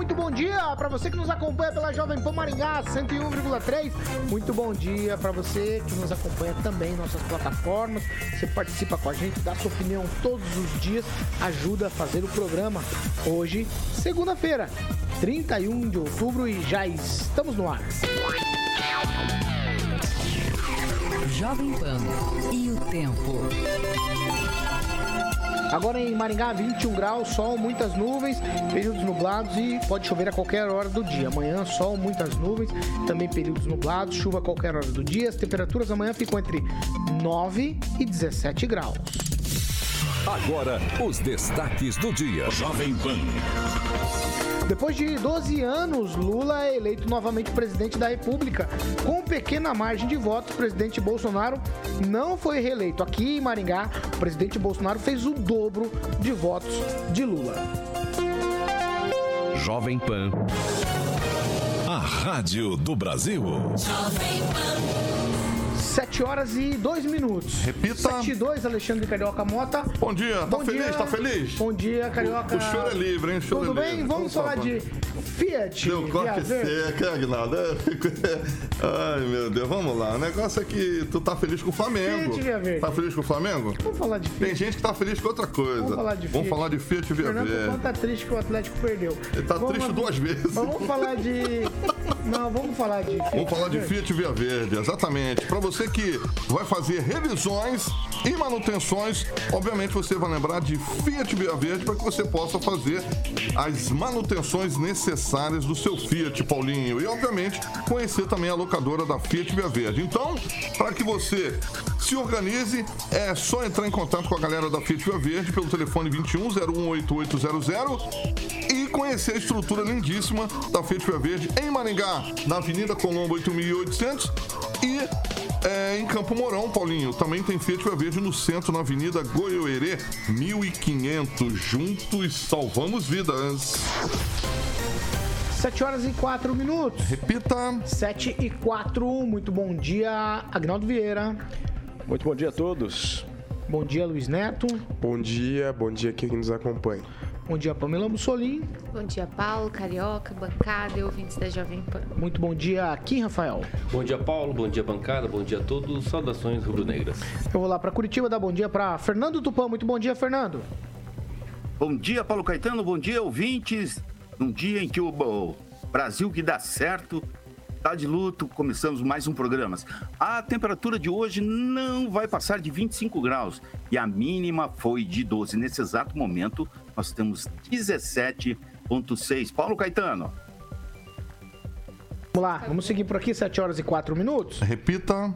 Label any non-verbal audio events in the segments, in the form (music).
Muito bom dia para você que nos acompanha pela Jovem Pan Maringá 101,3. Muito bom dia para você que nos acompanha também em nossas plataformas. Você participa com a gente, dá sua opinião todos os dias, ajuda a fazer o programa. Hoje, segunda-feira, 31 de outubro e já estamos no ar. Jovem Pan e o tempo. Agora em Maringá, 21 graus, sol, muitas nuvens, períodos nublados e pode chover a qualquer hora do dia. Amanhã, sol, muitas nuvens, também períodos nublados, chuva a qualquer hora do dia. As temperaturas amanhã ficam entre 9 e 17 graus. Agora, os destaques do dia. Jovem Pan. Depois de 12 anos, Lula é eleito novamente presidente da República. Com pequena margem de votos, o presidente Bolsonaro não foi reeleito. Aqui em Maringá, o presidente Bolsonaro fez o dobro de votos de Lula. Jovem Pan. A Rádio do Brasil. Jovem Pan. 7 horas e 2 minutos. Repita. 7 e 2, Alexandre Carioca Mota. Bom dia, tá Bom feliz? dia. Tá feliz? Bom dia, Carioca. O, o choro é livre, hein? O choro Tudo é bem? livre. Vamos falar falar. de Fiat. Deu corte seco, hein, Aguinaldo? (laughs) Ai, meu Deus, vamos lá. O negócio é que tu tá feliz com o Flamengo. Fiat Via Verde. Tá feliz com o Flamengo? Vamos falar de Tem Fiat. gente que tá feliz com outra coisa. Vamos falar de Fiat. Vamos falar de Fiat Via Fernando Verde. Tá triste que o Atlético perdeu. Ele tá Vamos- triste duas vezes. Vamos falar de. (laughs) Não, vamos falar de. Fiat Vamos falar de. Fiat Via Verde, exatamente. Para você que vai fazer revisões e manutenções, obviamente você vai lembrar de Fiat Via Verde para que você possa fazer as manutenções necessárias do seu Fiat, Paulinho. E, obviamente, conhecer também a locadora da Fiat Via Verde. Então, para que você se organize, é só entrar em contato com a galera da Fiat Via Verde pelo telefone 21018800 e conhecer a estrutura lindíssima da Fiat Via Verde em Maringá, na Avenida Colombo 8800 e é, em Campo Mourão, Paulinho. Também tem Fiat Via Verde no centro, na Avenida Goiôerê 1500. Juntos salvamos vidas. 7 horas e 4 minutos. Repita. 7 e 4. Muito bom dia, Agnaldo Vieira. Muito bom dia a todos. Bom dia, Luiz Neto. Bom dia, bom dia quem nos acompanha. Bom dia, Pamela Mussolim. Bom dia, Paulo, Carioca, bancada e ouvintes da Jovem Pan. Muito bom dia, Kim Rafael. Bom dia, Paulo. Bom dia, bancada. Bom dia a todos. Saudações rubro-negras. Eu vou lá para Curitiba dar bom dia para Fernando Tupan. Muito bom dia, Fernando. Bom dia, Paulo Caetano. Bom dia, ouvintes. Num dia em que o Brasil que dá certo tá de luto, começamos mais um programa. A temperatura de hoje não vai passar de 25 graus e a mínima foi de 12. Nesse exato momento, nós temos 17,6. Paulo Caetano. Vamos lá, vamos seguir por aqui, 7 horas e 4 minutos. Repita.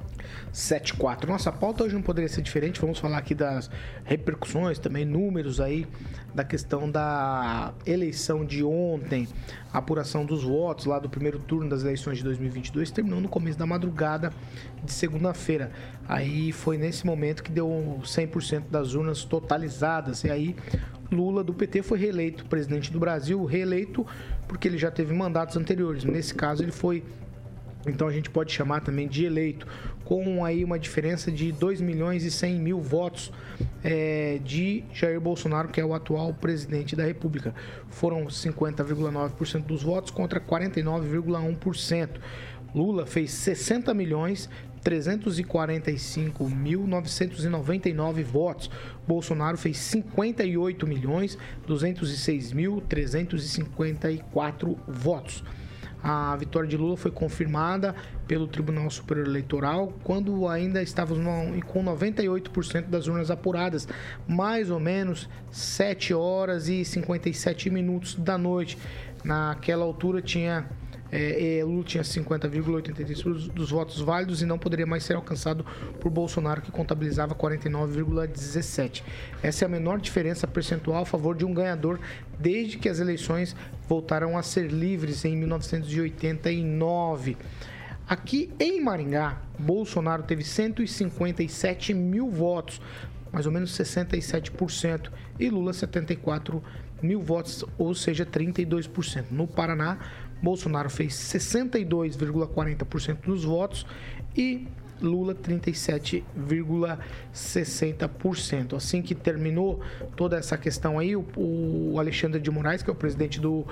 7 e 4. Nossa pauta hoje não poderia ser diferente. Vamos falar aqui das repercussões, também números aí da questão da eleição de ontem, a apuração dos votos lá do primeiro turno das eleições de 2022, terminou no começo da madrugada de segunda-feira. Aí foi nesse momento que deu 100% das urnas totalizadas. E aí Lula do PT foi reeleito presidente do Brasil, reeleito porque ele já teve mandatos anteriores. Nesse caso ele foi então a gente pode chamar também de eleito, com aí uma diferença de 2 milhões e 100 mil votos é, de Jair Bolsonaro, que é o atual presidente da República. Foram 50,9% dos votos contra 49,1%. Lula fez 60 milhões 345.999 votos. Bolsonaro fez 58 milhões 206.354 votos. A vitória de Lula foi confirmada pelo Tribunal Superior Eleitoral quando ainda estávamos com 98% das urnas apuradas, mais ou menos 7 horas e 57 minutos da noite. Naquela altura tinha É, é, Lula tinha 50,83% dos votos válidos e não poderia mais ser alcançado por Bolsonaro, que contabilizava 49,17%. Essa é a menor diferença percentual a favor de um ganhador desde que as eleições voltaram a ser livres em 1989. Aqui em Maringá, Bolsonaro teve 157 mil votos, mais ou menos 67%, e Lula 74 mil votos, ou seja, 32%. No Paraná, Bolsonaro fez 62,40% dos votos e Lula 37,60%. Assim que terminou toda essa questão aí, o, o Alexandre de Moraes, que é o presidente do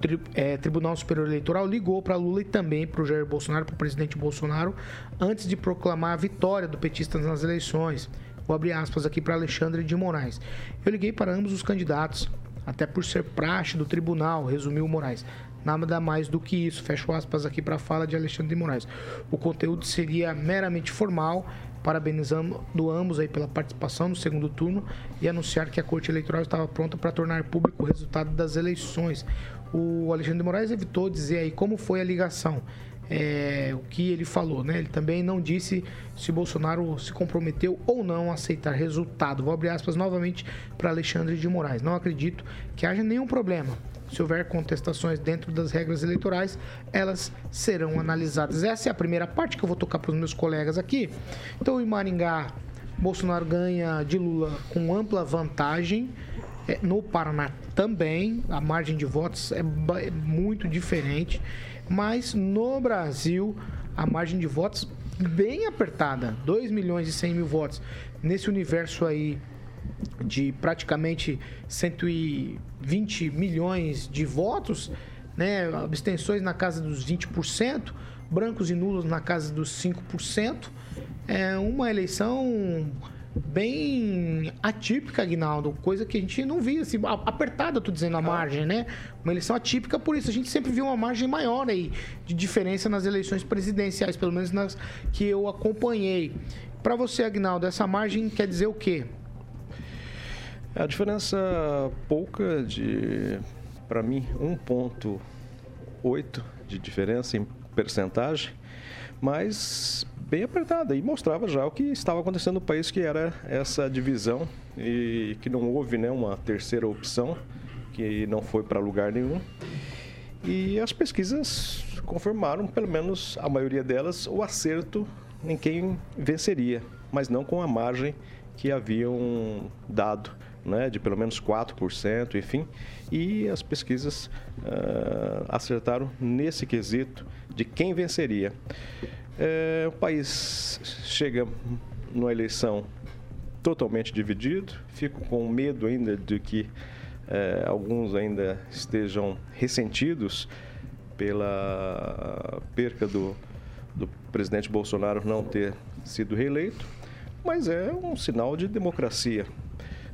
tri, é, Tribunal Superior Eleitoral, ligou para Lula e também para o Jair Bolsonaro, para o presidente Bolsonaro, antes de proclamar a vitória do petista nas eleições. Vou abrir aspas aqui para Alexandre de Moraes. Eu liguei para ambos os candidatos, até por ser praxe do tribunal, resumiu Moraes. Nada mais do que isso. Fecho aspas aqui para a fala de Alexandre de Moraes. O conteúdo seria meramente formal, parabenizando ambos aí pela participação no segundo turno e anunciar que a Corte Eleitoral estava pronta para tornar público o resultado das eleições. O Alexandre de Moraes evitou dizer aí como foi a ligação. É, o que ele falou, né? Ele também não disse se Bolsonaro se comprometeu ou não a aceitar resultado. Vou abrir aspas novamente para Alexandre de Moraes. Não acredito que haja nenhum problema se houver contestações dentro das regras eleitorais, elas serão analisadas. Essa é a primeira parte que eu vou tocar para os meus colegas aqui. Então, em Maringá, Bolsonaro ganha de Lula com ampla vantagem. É, no Paraná também, a margem de votos é, é muito diferente. Mas no Brasil, a margem de votos bem apertada, 2 milhões e 100 mil votos. Nesse universo aí de praticamente 120 milhões de votos, né? abstenções na casa dos 20%, brancos e nulos na casa dos 5%. É uma eleição bem atípica, Aguinaldo, coisa que a gente não via, assim, apertada, tô dizendo, a margem, né? Uma eleição atípica, por isso a gente sempre viu uma margem maior aí de diferença nas eleições presidenciais, pelo menos nas que eu acompanhei. Para você, Aguinaldo, essa margem quer dizer o quê? A diferença pouca de, para mim, 1,8 de diferença em percentagem, mas bem apertada e mostrava já o que estava acontecendo no país, que era essa divisão e que não houve né, uma terceira opção, que não foi para lugar nenhum. E as pesquisas confirmaram, pelo menos a maioria delas, o acerto em quem venceria, mas não com a margem que haviam dado né, de pelo menos 4%, enfim. E as pesquisas uh, acertaram nesse quesito de quem venceria. É, o país chega numa eleição totalmente dividido, fico com medo ainda de que é, alguns ainda estejam ressentidos pela perca do, do presidente Bolsonaro não ter sido reeleito, mas é um sinal de democracia.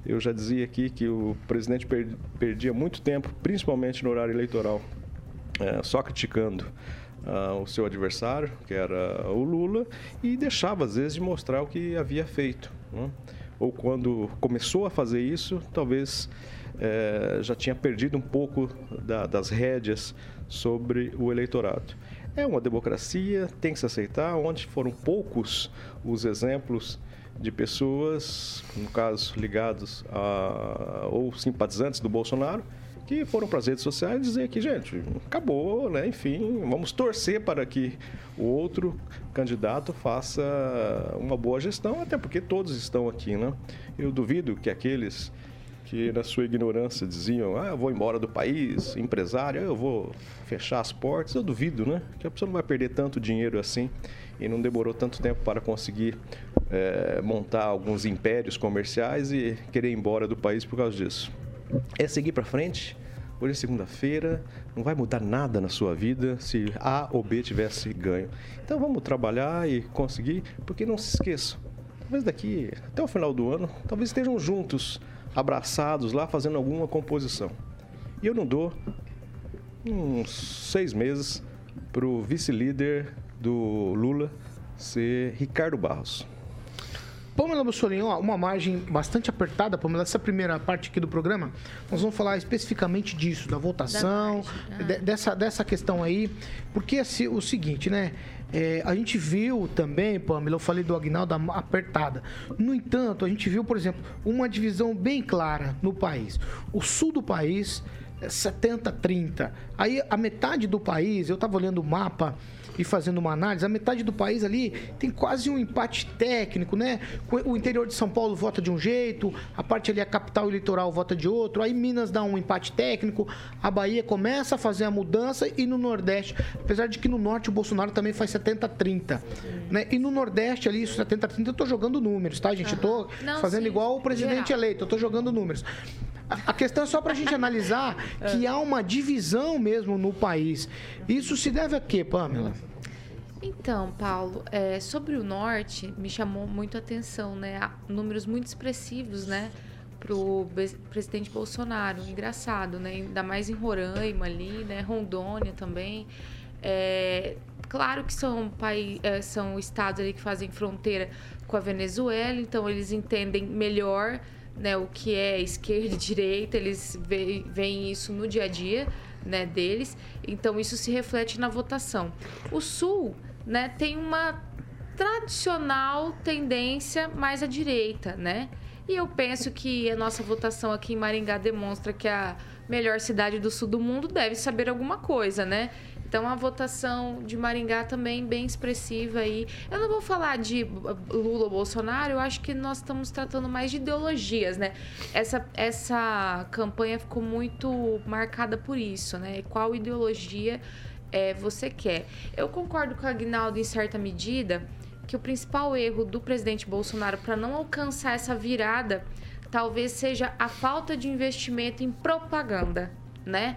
Eu já dizia aqui que o presidente perdia muito tempo, principalmente no horário eleitoral, é, só criticando uh, o seu adversário, que era o Lula, e deixava às vezes de mostrar o que havia feito. Né? Ou quando começou a fazer isso, talvez é, já tinha perdido um pouco da, das rédeas sobre o eleitorado. É uma democracia, tem que se aceitar, onde foram poucos os exemplos de pessoas, no caso ligados a, ou simpatizantes do Bolsonaro, que foram para as redes sociais dizer que, gente, acabou, né? Enfim, vamos torcer para que o outro candidato faça uma boa gestão, até porque todos estão aqui, né? Eu duvido que aqueles que na sua ignorância diziam, ah, eu vou embora do país, empresário, eu vou fechar as portas, eu duvido, né? Que a pessoa não vai perder tanto dinheiro assim e não demorou tanto tempo para conseguir é, montar alguns impérios comerciais e querer ir embora do país por causa disso. É seguir para frente. Hoje é segunda-feira, não vai mudar nada na sua vida se A ou B tivesse ganho. Então vamos trabalhar e conseguir, porque não se esqueçam, talvez daqui até o final do ano, talvez estejam juntos, abraçados lá, fazendo alguma composição. E eu não dou uns seis meses para o vice-líder do Lula ser Ricardo Barros. Pamela Bussolini, ó, uma margem bastante apertada, Pamela, essa primeira parte aqui do programa, nós vamos falar especificamente disso, da votação, Da de- dessa, dessa questão aí, porque assim, o seguinte, né? é, a gente viu também, Pamela, eu falei do Agnaldo apertada. No entanto, a gente viu, por exemplo, uma divisão bem clara no país. O sul do país é 70-30. Aí a metade do país, eu estava olhando o mapa e fazendo uma análise, a metade do país ali tem quase um empate técnico, né? O interior de São Paulo vota de um jeito, a parte ali, a capital e litoral vota de outro, aí Minas dá um empate técnico, a Bahia começa a fazer a mudança e no Nordeste, apesar de que no Norte o Bolsonaro também faz 70-30, né? E no Nordeste ali, isso 70-30, eu tô jogando números, tá, gente? Eu tô Não, fazendo sim, igual o presidente geral. eleito, eu tô jogando números. A a questão é só para a gente analisar (laughs) que há uma divisão mesmo no país. Isso se deve a quê, Pamela? Então, Paulo, é, sobre o norte, me chamou muito a atenção, né? Há números muito expressivos, né? Pro be- presidente Bolsonaro. Engraçado, né? Ainda mais em Roraima ali, né? Rondônia também. É, claro que são, é, são estados ali que fazem fronteira com a Venezuela, então eles entendem melhor né, o que é esquerda e direita, eles ve- veem isso no dia a dia né, deles, então isso se reflete na votação. O Sul né, tem uma tradicional tendência mais à direita, né? E eu penso que a nossa votação aqui em Maringá demonstra que a melhor cidade do sul do mundo deve saber alguma coisa, né? Então a votação de Maringá também bem expressiva aí. Eu não vou falar de Lula ou Bolsonaro, eu acho que nós estamos tratando mais de ideologias, né? Essa, essa campanha ficou muito marcada por isso, né? Qual ideologia é, você quer? Eu concordo com a Agnaldo em certa medida que o principal erro do presidente Bolsonaro para não alcançar essa virada talvez seja a falta de investimento em propaganda, né?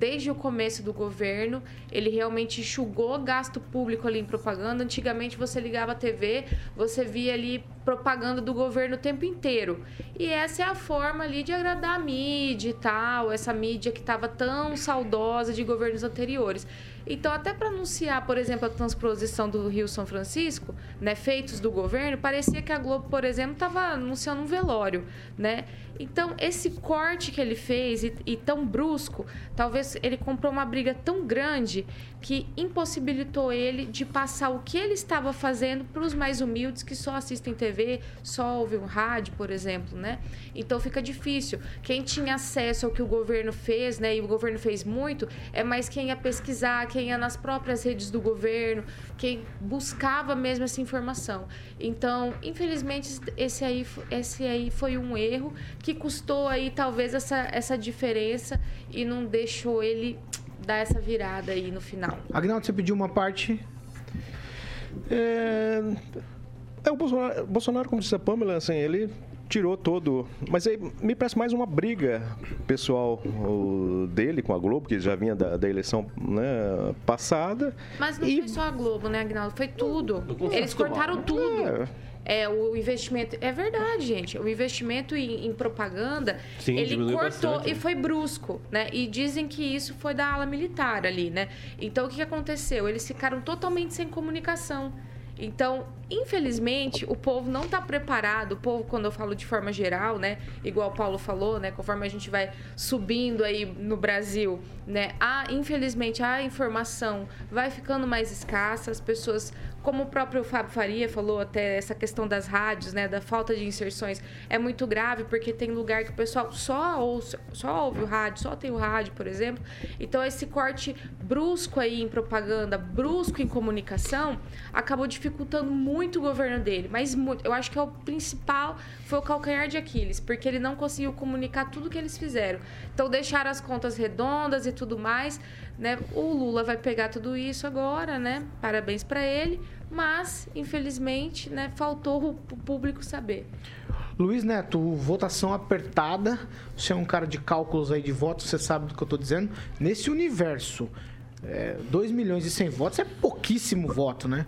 Desde o começo do governo, ele realmente enxugou gasto público ali em propaganda. Antigamente você ligava a TV, você via ali propaganda do governo o tempo inteiro. E essa é a forma ali de agradar a mídia e tal, essa mídia que estava tão saudosa de governos anteriores. Então, até para anunciar, por exemplo, a transposição do Rio São Francisco, né, feitos do governo, parecia que a Globo, por exemplo, estava anunciando um velório, né? Então, esse corte que ele fez e, e tão brusco, talvez ele comprou uma briga tão grande que impossibilitou ele de passar o que ele estava fazendo para os mais humildes que só assistem TV, só ouvem rádio, por exemplo, né? Então fica difícil. Quem tinha acesso ao que o governo fez, né, e o governo fez muito, é mais quem ia pesquisar, quem ia nas próprias redes do governo, quem buscava mesmo essa informação. Então, infelizmente, esse aí, esse aí foi um erro que custou aí talvez essa, essa diferença e não deixou ele dar essa virada aí no final. Agnaldo, você pediu uma parte. É, é o Bolsonaro, Bolsonaro, como disse a Pamela, assim, ele tirou todo. Mas aí me parece mais uma briga pessoal o, dele com a Globo, que já vinha da, da eleição né, passada. Mas não foi só a Globo, né, Agnaldo? Foi tudo. Eles cortaram tudo. É. É, o investimento. É verdade, gente. O investimento em, em propaganda, Sim, ele cortou bastante, e né? foi brusco, né? E dizem que isso foi da ala militar ali, né? Então o que aconteceu? Eles ficaram totalmente sem comunicação. Então, infelizmente, o povo não está preparado. O povo, quando eu falo de forma geral, né? Igual o Paulo falou, né? Conforme a gente vai subindo aí no Brasil, né? A, infelizmente, a informação vai ficando mais escassa. As pessoas, como o próprio Fábio Faria falou, até essa questão das rádios, né? Da falta de inserções é muito grave, porque tem lugar que o pessoal só ouve, só ouve o rádio, só tem o rádio, por exemplo. Então, esse corte brusco aí em propaganda, brusco em comunicação, acabou dificultando muito o governo dele. Mas muito. Eu acho que é o principal, foi o calcanhar de Aquiles, porque ele não conseguiu comunicar tudo que eles fizeram. Então, deixaram as contas redondas e tudo mais, né? O Lula vai pegar tudo isso agora, né? Parabéns para ele. Mas, infelizmente, né, faltou o público saber. Luiz Neto, votação apertada. Você é um cara de cálculos aí de votos, você sabe do que eu tô dizendo. Nesse universo, 2 milhões e 100 votos é pouquíssimo voto, né?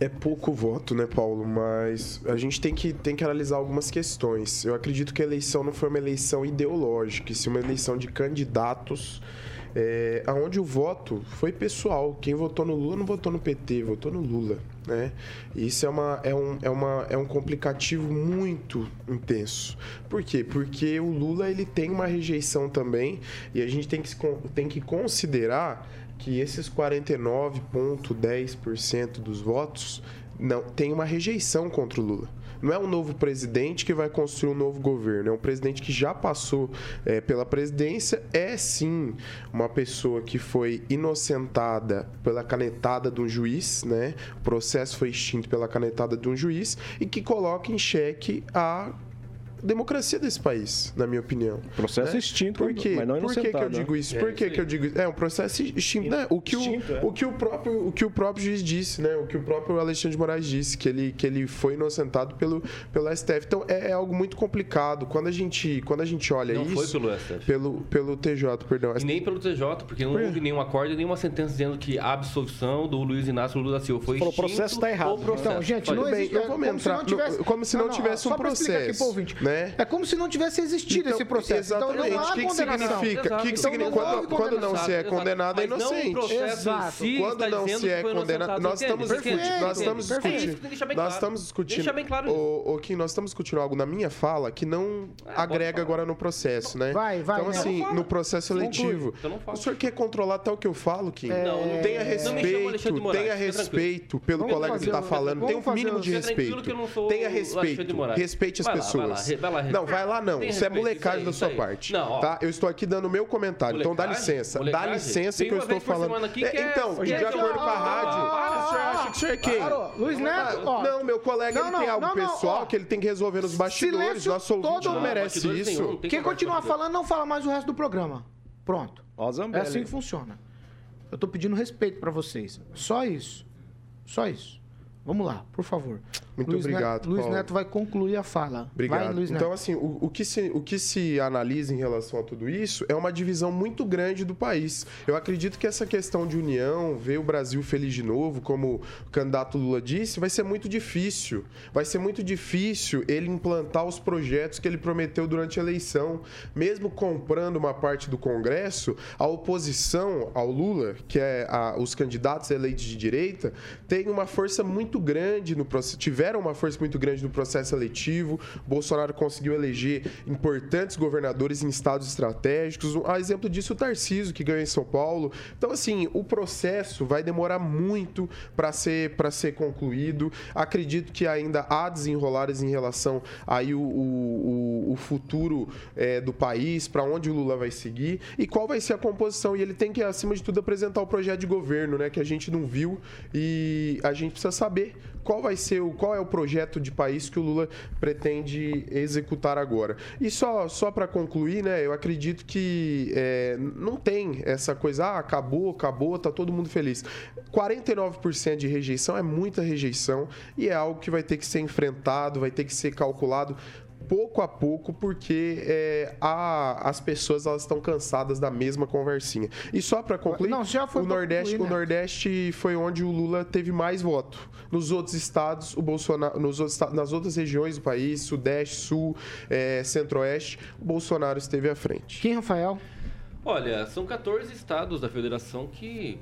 É pouco voto, né, Paulo? Mas a gente tem que, tem que analisar algumas questões. Eu acredito que a eleição não foi uma eleição ideológica, e sim uma eleição de candidatos é, aonde o voto foi pessoal. Quem votou no Lula não votou no PT, votou no Lula. Né? Isso é, uma, é, um, é, uma, é um complicativo muito intenso. Por quê? Porque o Lula ele tem uma rejeição também e a gente tem que, tem que considerar que esses 49,10% dos votos não tem uma rejeição contra o Lula. Não é um novo presidente que vai construir um novo governo, é um presidente que já passou é, pela presidência, é sim uma pessoa que foi inocentada pela canetada de um juiz, né? O processo foi extinto pela canetada de um juiz e que coloca em xeque a democracia desse país, na minha opinião. Processo né? extinto, Por quê? mas não Por que, que eu né? digo isso? É, Por que, isso que eu digo isso? É um processo extinto, né? O que o, Extinto, é. o que o próprio o que o próprio juiz disse, né? O que o próprio Alexandre de Moraes disse que ele que ele foi inocentado pelo pelo STF. Então é, é algo muito complicado. Quando a gente quando a gente olha Não isso foi pelo STF. pelo pelo TJ, perdão. E nem pelo TJ, porque não Por houve nenhum acordo, nenhuma sentença dizendo que a absolvição do Luiz Inácio Lula da Silva foi Falou, o processo extinto tá errado. processo. Então, gente, Olha, não Tudo bem, existe. não é vamos como se entrar não no- tivesse, como se não tivesse um explicar aqui processo, pro ouvinte. né? É como se não tivesse existido Então, esse processo. Então Exatamente. não há o que, que condenação. significa? O que, que Então, significa? Quando, quando não se é condenado, é o inocente. Exato. si Quando não se é que condenado, nós estamos discutindo, nós estamos discutindo, que nós estamos discutindo, Deixa bem claro isso. o, o que nós estamos discutindo algo na minha fala que não agrega agora no processo, né? Vai, vai, Então Neto. assim, no processo seletivo, Então o senhor quer controlar até o que eu falo, Kim? Não, não- Tenha não me chama Alexandre de respeito, tenha respeito pelo colega que está o- falando, tenha um fazer mínimo o- de respeito. que Tenha o respeito, respeite as pessoas. Vai lá, Não, vai lá não, Tem isso é molecagem da sua aí. parte, Não, ó. tá? Eu estou aqui dando o meu comentário, então dá Molecagem? licença, dá Molecagem? licença Tem que eu estou vez por falando. aqui que É, é- Então, de é- acordo com a rádio, Ah, o senhor acha que o senhor é quem? Luiz Neto, ó. Não, meu colega Não, ele não, tem algo pessoal ó. que ele tem que resolver nos bastidores. Silêncio Nosso ouvinte todo não mundo. merece isso. Quem continuar falando não fala mais o resto do programa. Pronto. Ó, É assim que funciona. Eu tô pedindo respeito pra vocês. Só isso. Só isso. Vamos lá, por favor. Muito Luiz obrigado, Neto, Luiz. Neto vai concluir a fala. Obrigado. Vai, Luiz Neto. então, assim, o, o que se, o que se analisa em relação a tudo isso é uma divisão muito grande do país. Eu acredito que essa questão de união, ver o Brasil feliz de novo, como o candidato Lula disse, vai ser muito difícil. Vai ser muito difícil ele implantar os projetos que ele prometeu durante a eleição. Mesmo comprando uma parte do Congresso, a oposição ao Lula, que é a- os candidatos eleitos de direita, tem uma força muito grande no processo, tiveram uma força muito grande no processo eletivo. Bolsonaro conseguiu eleger importantes governadores em estados estratégicos. A exemplo disso, o Tarcísio, que ganhou em São Paulo. Então, assim, o processo vai demorar muito para ser, ser concluído. Acredito que ainda há desenrolares em relação aí o, o- o futuro é, do país, para onde o Lula vai seguir e qual vai ser a composição. E ele tem que, acima de tudo, apresentar o projeto de governo, né? Que a gente não viu e a gente precisa saber qual vai ser o qual é o projeto de país que o Lula pretende executar agora. E só, só para concluir, né? Eu acredito que é, não tem essa coisa, ah, acabou, acabou, tá todo mundo feliz. 49% de rejeição é muita rejeição e é algo que vai ter que ser enfrentado, vai ter que ser calculado pouco a pouco, porque é, a- as pessoas elas estão cansadas da mesma conversinha. E só para concluir, Não, já foi o Nordeste, concluir, o né? Nordeste foi onde o Lula teve mais voto. Nos outros estados, o Bolsonaro, nos outros, nas outras regiões do país, Sudeste, Sul, é, Centro-Oeste, o Bolsonaro esteve à frente. Quem, Rafael? Olha, são 14 estados da federação que,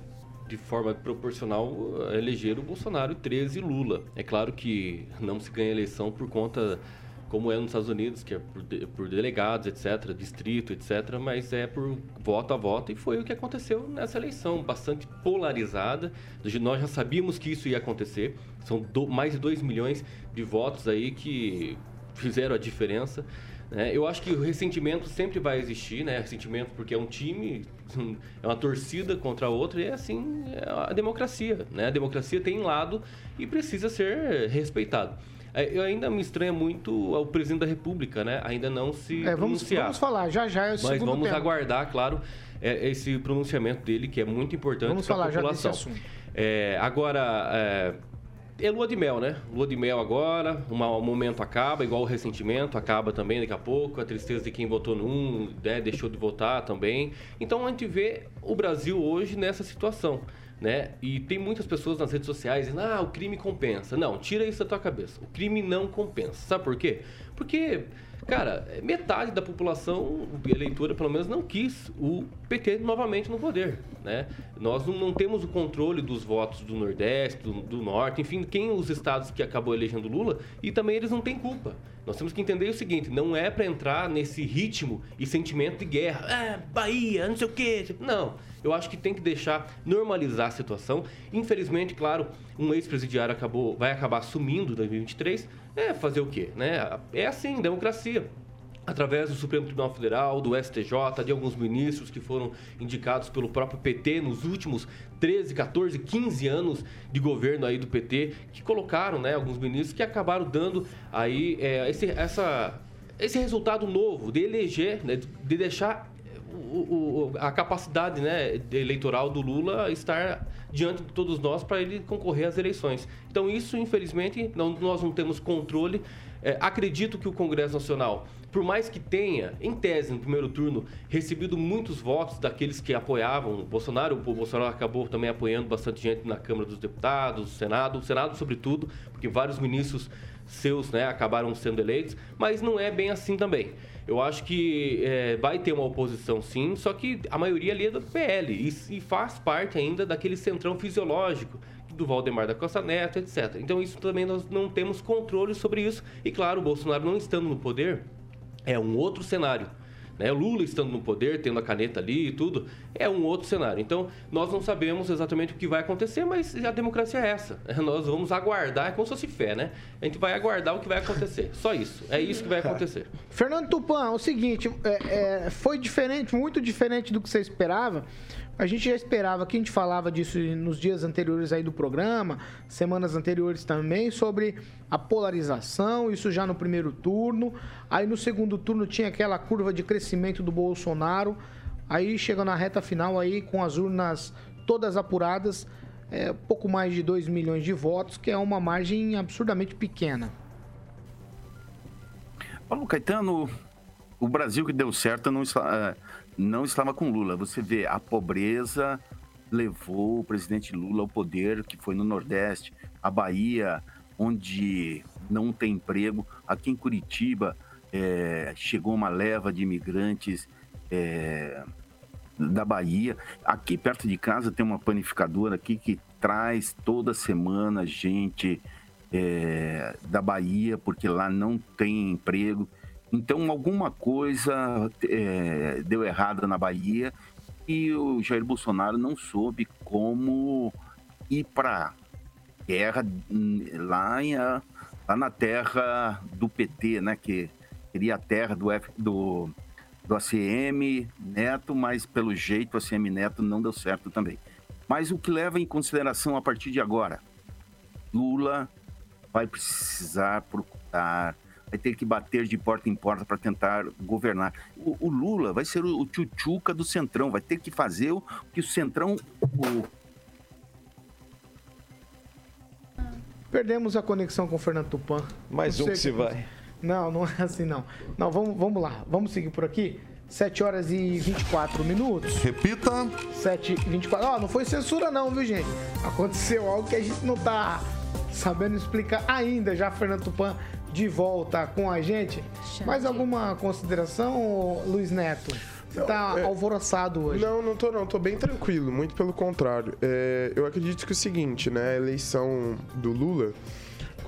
de forma proporcional, elegeram o Bolsonaro e 13 Lula. É claro que não se ganha eleição por conta, como é nos Estados Unidos, que é por, de- por delegados, etc., distrito, etc., mas é por voto a voto e foi o que aconteceu nessa eleição, bastante polarizada. Nós já sabíamos que isso ia acontecer. São do- mais de 2 milhões de votos aí que fizeram a diferença. né? eu acho que o ressentimento sempre vai existir, né? Ressentimento porque é um time, (laughs) é uma torcida contra a outra e é assim é a democracia, né? A democracia tem lado e precisa ser respeitado. É, Eu ainda me estranha muito ao presidente da República, né? Ainda não se É, vamos, pronunciar. vamos falar, já já é o Mas segundo vamos tema. aguardar, claro, é, esse pronunciamento dele, que é muito importante Vamos para a falar já população. desse assunto. É, agora, é, é lua de mel, né? Lua de mel agora, uma- um momento acaba, igual o ressentimento acaba também daqui a pouco, a tristeza de quem votou num, né, deixou de votar também. Então a gente vê o Brasil hoje nessa situação. Né? E tem muitas pessoas nas redes sociais dizendo, ah, o crime compensa. Não, tira isso da tua cabeça. O crime não compensa. Sabe por quê? Porque Cara, metade da população eleitora, pelo menos, não quis o PT novamente no poder. Né? Nós não, não temos o controle dos votos do Nordeste, do, do, Norte, enfim, quem os estados que acabou elegendo Lula, e também eles não têm culpa. Nós temos que entender o seguinte: não é para entrar nesse ritmo e sentimento de guerra. Ah, Bahia, não sei o quê. Não. Eu acho que tem que deixar normalizar a situação. Infelizmente, claro, um ex-presidiário acabou, vai acabar assumindo em 2023. É fazer o quê? Né? É assim, democracia através do Supremo Tribunal Federal, do STJ, de alguns ministros que foram indicados pelo próprio PT nos últimos 13, 14, 15 anos de governo aí do PT, que colocaram, né, alguns ministros que acabaram dando aí é, esse, essa, esse resultado novo de eleger, né, de deixar o, o, a capacidade né, eleitoral do Lula estar diante de todos nós para ele concorrer às eleições. Então, isso, infelizmente, não, nós não temos controle. É, acredito que o Congresso Nacional, por mais que tenha, em tese, no primeiro turno, recebido muitos votos daqueles que apoiavam o Bolsonaro, o Bolsonaro acabou também apoiando bastante gente na Câmara dos Deputados, no Senado, o Senado, sobretudo, porque vários ministros seus né, acabaram sendo eleitos, mas não é bem assim também. Eu acho que é, vai ter uma oposição sim, só que a maioria ali é do PL e, e faz parte ainda daquele centrão fisiológico do Valdemar da Costa Neto, etc. Então isso também nós não temos controle sobre isso. E claro, o Bolsonaro não estando no poder é um outro cenário. Né? Lula estando no poder, tendo a caneta ali e tudo, é um outro cenário. Então, nós não sabemos exatamente o que vai acontecer, mas a democracia é essa. (laughs) Nós vamos aguardar, é como se fosse fé, né? A gente vai aguardar o que vai acontecer. Só isso. É isso que vai acontecer. Fernando Tupan, é o seguinte, é, é, foi diferente, muito diferente do que você esperava. A gente já esperava que a gente falava disso nos dias anteriores aí do programa, semanas anteriores também, sobre a polarização, isso já no primeiro turno. Aí no segundo turno tinha aquela curva de crescimento do Bolsonaro. Aí chega na reta final aí com as urnas todas apuradas, é, pouco mais de 2 milhões de votos, que é uma margem absurdamente pequena. Paulo Caetano, o Brasil que deu certo não está, é, não estava com Lula. Você vê, a pobreza levou o presidente Lula ao poder, que foi no Nordeste, a Bahia, onde não tem emprego. Aqui em Curitiba é, chegou uma leva de imigrantes é, da Bahia. Aqui perto de casa tem uma panificadora aqui que traz toda semana gente é, da Bahia, porque lá não tem emprego. Então, alguma coisa é, deu errado na Bahia e o Jair Bolsonaro não soube como ir para guerra hum, lá, em, lá na terra do PT, né? Que seria a terra do, F, do, do ACM Neto, mas pelo jeito o ACM Neto não deu certo também. Mas o que leva em consideração a partir de agora? Lula vai precisar procurar vai ter que bater de porta em porta para tentar governar. O, o, Lula vai ser o, o tchutchuca do Centrão, vai ter que fazer o que o Centrão. O... Perdemos a conexão com o Fernando Tupan. Mais um que se vai. Não, não é assim não. Não, vamos, vamos lá. Vamos seguir por aqui. 7 horas e 24 minutos. Repita. 7 e 24. Ó, oh, não foi censura não, viu, gente? Aconteceu algo que a gente não tá sabendo explicar ainda. Já Fernando Tupan de volta com a gente. Mais alguma consideração, Luiz Neto? Você tá é, alvoroçado hoje. Não, não tô não, tô bem tranquilo, muito pelo contrário. É, eu acredito que é o seguinte, né, a eleição do Lula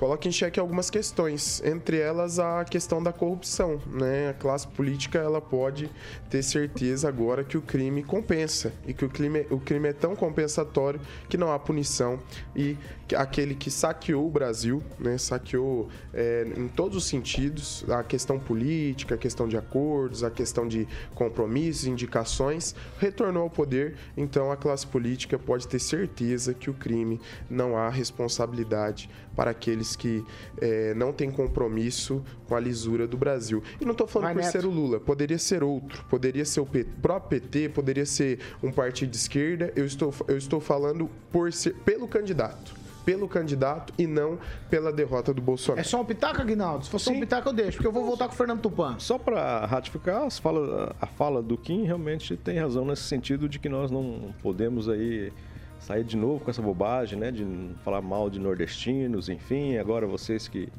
coloca em xeque algumas questões, entre elas a questão da corrupção, né? A classe política ela pode ter certeza agora que o crime compensa e que o crime, o crime é tão compensatório que não há punição e aquele que saqueou o Brasil, né? Saqueou é, em todos os sentidos, a questão política, a questão de acordos, a questão de compromissos, indicações, retornou ao poder. Então a classe política pode ter certeza que o crime não há responsabilidade para aqueles que é, não têm compromisso com a lisura do Brasil. E não estou falando Vai, por Neto. ser o Lula, poderia ser outro, poderia ser o próprio PT, poderia ser um partido de esquerda. Eu estou, eu estou falando por ser, pelo candidato pelo candidato e não pela derrota do Bolsonaro. É só um pitaco, Aguinaldo? Se fosse Sim. um pitaco, eu deixo, porque eu vou voltar com o Fernando Tupan. Só para ratificar, fala, a fala do Kim realmente tem razão nesse sentido de que nós não podemos aí sair de novo com essa bobagem, né? De falar mal de nordestinos, enfim. Agora vocês que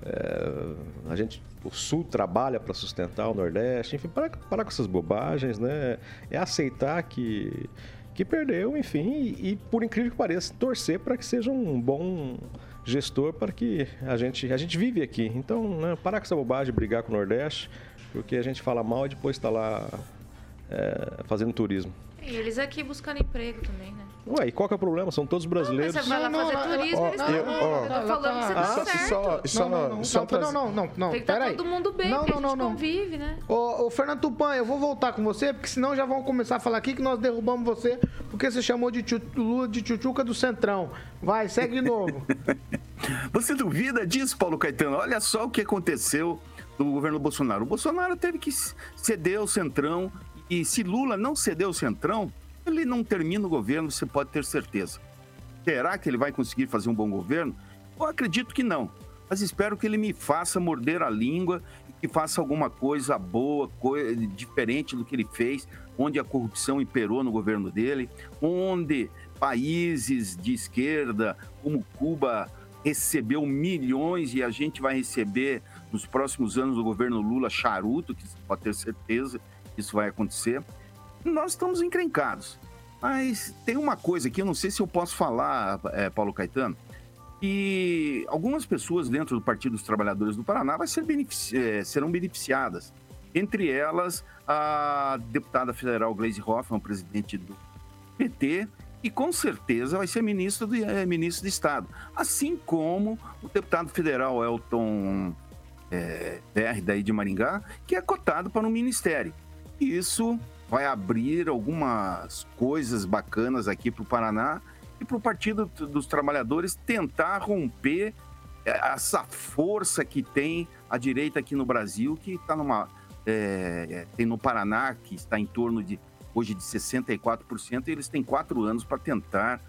É, a gente, o Sul trabalha para sustentar o Nordeste, enfim, parar, parar com essas bobagens, né? É aceitar que, que perdeu, enfim, e, e por incrível que pareça, torcer para que seja um bom gestor para que a gente a gente vive aqui. Então, né, parar com essa bobagem, brigar com o Nordeste, porque a gente fala mal e depois está lá é, fazendo turismo. E eles aqui buscando emprego também, né? Ué, e qual que é o problema? São todos brasileiros. Mas você vai lá Não, fazer não, turismo, eles eu- estão tô falando que você tá só- certo. só- só- não, não, não, só não, não, não, não, Tem que estar peraí. todo mundo bem, não, porque não, a não, gente não. convive, né? Ô, ô, Fernando Tupan, eu vou voltar com você, porque senão já vão começar a falar aqui que nós derrubamos você, porque você chamou de Lula de tchutchuca do Centrão. Vai, segue de novo. (laughs) Você duvida disso, Paulo Caetano? Olha só o que aconteceu no governo Bolsonaro. O Bolsonaro teve que ceder o Centrão e se Lula não ceder o Centrão, ele não termina o governo, você pode ter certeza. Será que ele vai conseguir fazer um bom governo? Eu acredito que não. Mas espero que ele me faça morder a língua e que faça alguma coisa boa, coi- diferente do que ele fez, onde a corrupção imperou no governo dele, onde países de esquerda, como Cuba, recebeu milhões e a gente vai receber nos próximos anos do governo Lula charuto, que pode ter certeza que isso vai acontecer. Nós estamos encrencados. Mas tem uma coisa que eu não sei se eu posso falar, eh, Paulo Caetano, que algumas pessoas dentro do Partido dos Trabalhadores do Paraná vai ser benefici- eh, serão beneficiadas. Entre elas, a deputada federal Gleisi Hoffmann, presidente do PT, e com certeza vai ser ministro do, eh, ministro de Estado. Assim como o deputado federal Elton eh, VR, daí de Maringá, que é cotado para um ministério. Isso vai abrir algumas coisas bacanas aqui para o Paraná e para o Partido dos Trabalhadores tentar romper eh, essa força que tem a direita aqui no Brasil, que está numa. eh, tem no Paraná, que está em torno de hoje de 64%, e eles têm quatro anos para tentar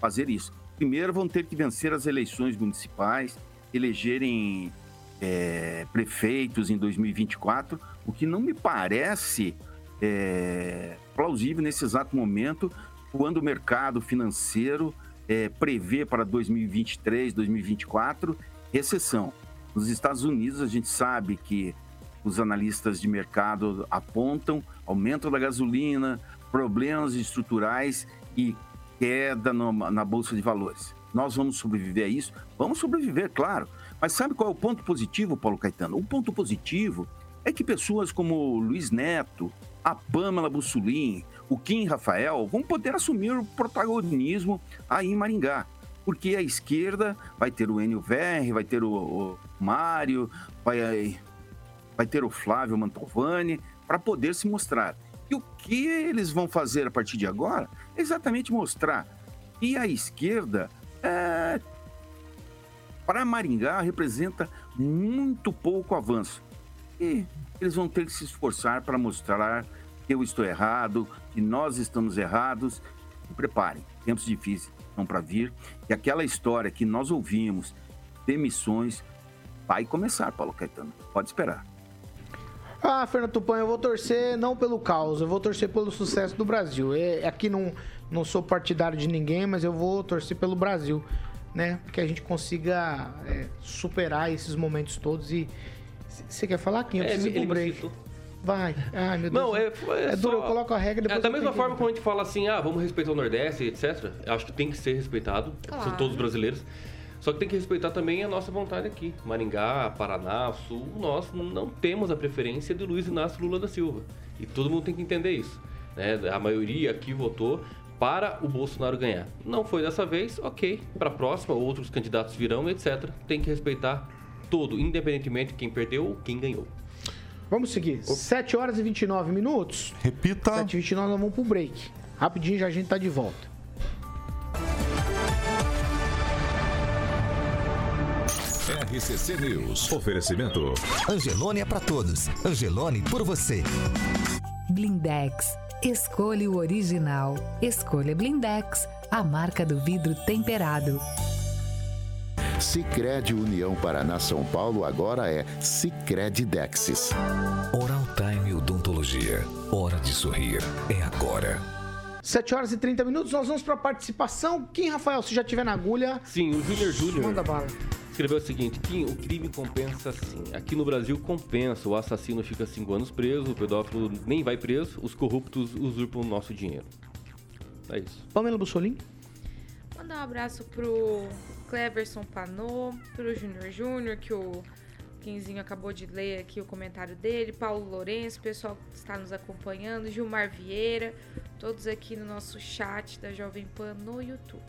fazer isso. Primeiro vão ter que vencer as eleições municipais, elegerem eh, prefeitos em 2024, o que não me parece é, plausível nesse exato momento, quando o mercado financeiro é, prevê para 2023, 2024 recessão. Nos Estados Unidos, a gente sabe que os analistas de mercado apontam aumento da gasolina, problemas estruturais e queda no- na bolsa de valores. Nós vamos sobreviver a isso? Vamos sobreviver, claro. Mas sabe qual é o ponto positivo, Paulo Caetano? O ponto positivo é que pessoas como Luiz Neto, a Pamela Bussolini, o Kim Rafael vão poder assumir o protagonismo aí em Maringá. Porque a esquerda vai ter o Enio Verri, vai ter o, o Mário, vai, vai ter o Flávio Mantovani, para poder se mostrar. E o que eles vão fazer a partir de agora é exatamente mostrar que a esquerda, é, para Maringá, representa muito pouco avanço. E eles vão ter que se esforçar para mostrar que eu estou errado, que nós estamos errados. Se preparem, tempos difíceis estão para vir. E aquela história que nós ouvimos, demissões, vai começar, Paulo Caetano. Pode esperar. Ah, Fernando Tupan, eu vou torcer não pelo caos, eu vou torcer pelo sucesso do Brasil. É, aqui não, não sou partidário de ninguém, mas eu vou torcer pelo Brasil, né? Que a gente consiga é, superar esses momentos todos e... Você quer falar, Kim? Eu É, preciso ele break. Vai. Ai, meu Deus. Não, é, é, É duro, só- eu coloco a regra e depois É, da mesma tenho que forma como a gente fala assim, ah, vamos respeitar o Nordeste, etc. Eu acho que tem que ser respeitado, Claro. são todos brasileiros. Só que tem que respeitar também a nossa vontade aqui. Maringá, Paraná, Sul, nós não temos a preferência de Luiz Inácio Lula da Silva. E todo mundo tem que entender isso. Né? A maioria aqui votou para o Bolsonaro ganhar. Não foi dessa vez, ok. Para a próxima, outros candidatos virão, etc. Tem que respeitar todo, independentemente de quem perdeu ou quem ganhou. Vamos seguir. 7 horas e 29 minutos. Repita. 7 e 29 nós vamos pro break. Rapidinho já a gente tá de volta. RCC News. Oferecimento. Angelone é pra todos. Angelone por você. Blindex. Escolha o original. Escolha Blindex, a marca do vidro temperado. Sicredi União Paraná São Paulo agora é Sicredi Dexis. Oral Time Odontologia. Hora de sorrir. É agora. 7 horas e 30 minutos, nós vamos pra participação. Quem, Rafael, se já tiver na agulha, Sim, o Júnior Júnior. manda bala. escreveu o seguinte: Kim, o crime compensa sim. Aqui no Brasil compensa. O assassino fica cinco anos preso, o pedófilo nem vai preso, os corruptos usurpam o nosso dinheiro. É isso. Pamela Bussolini? Mandar um abraço pro Cleverson Panô, pro Júnior Júnior, que o Quinzinho acabou de ler aqui o comentário dele, Paulo Lourenço, pessoal que está nos acompanhando, Gilmar Vieira, todos aqui no nosso chat da Jovem Pan no YouTube.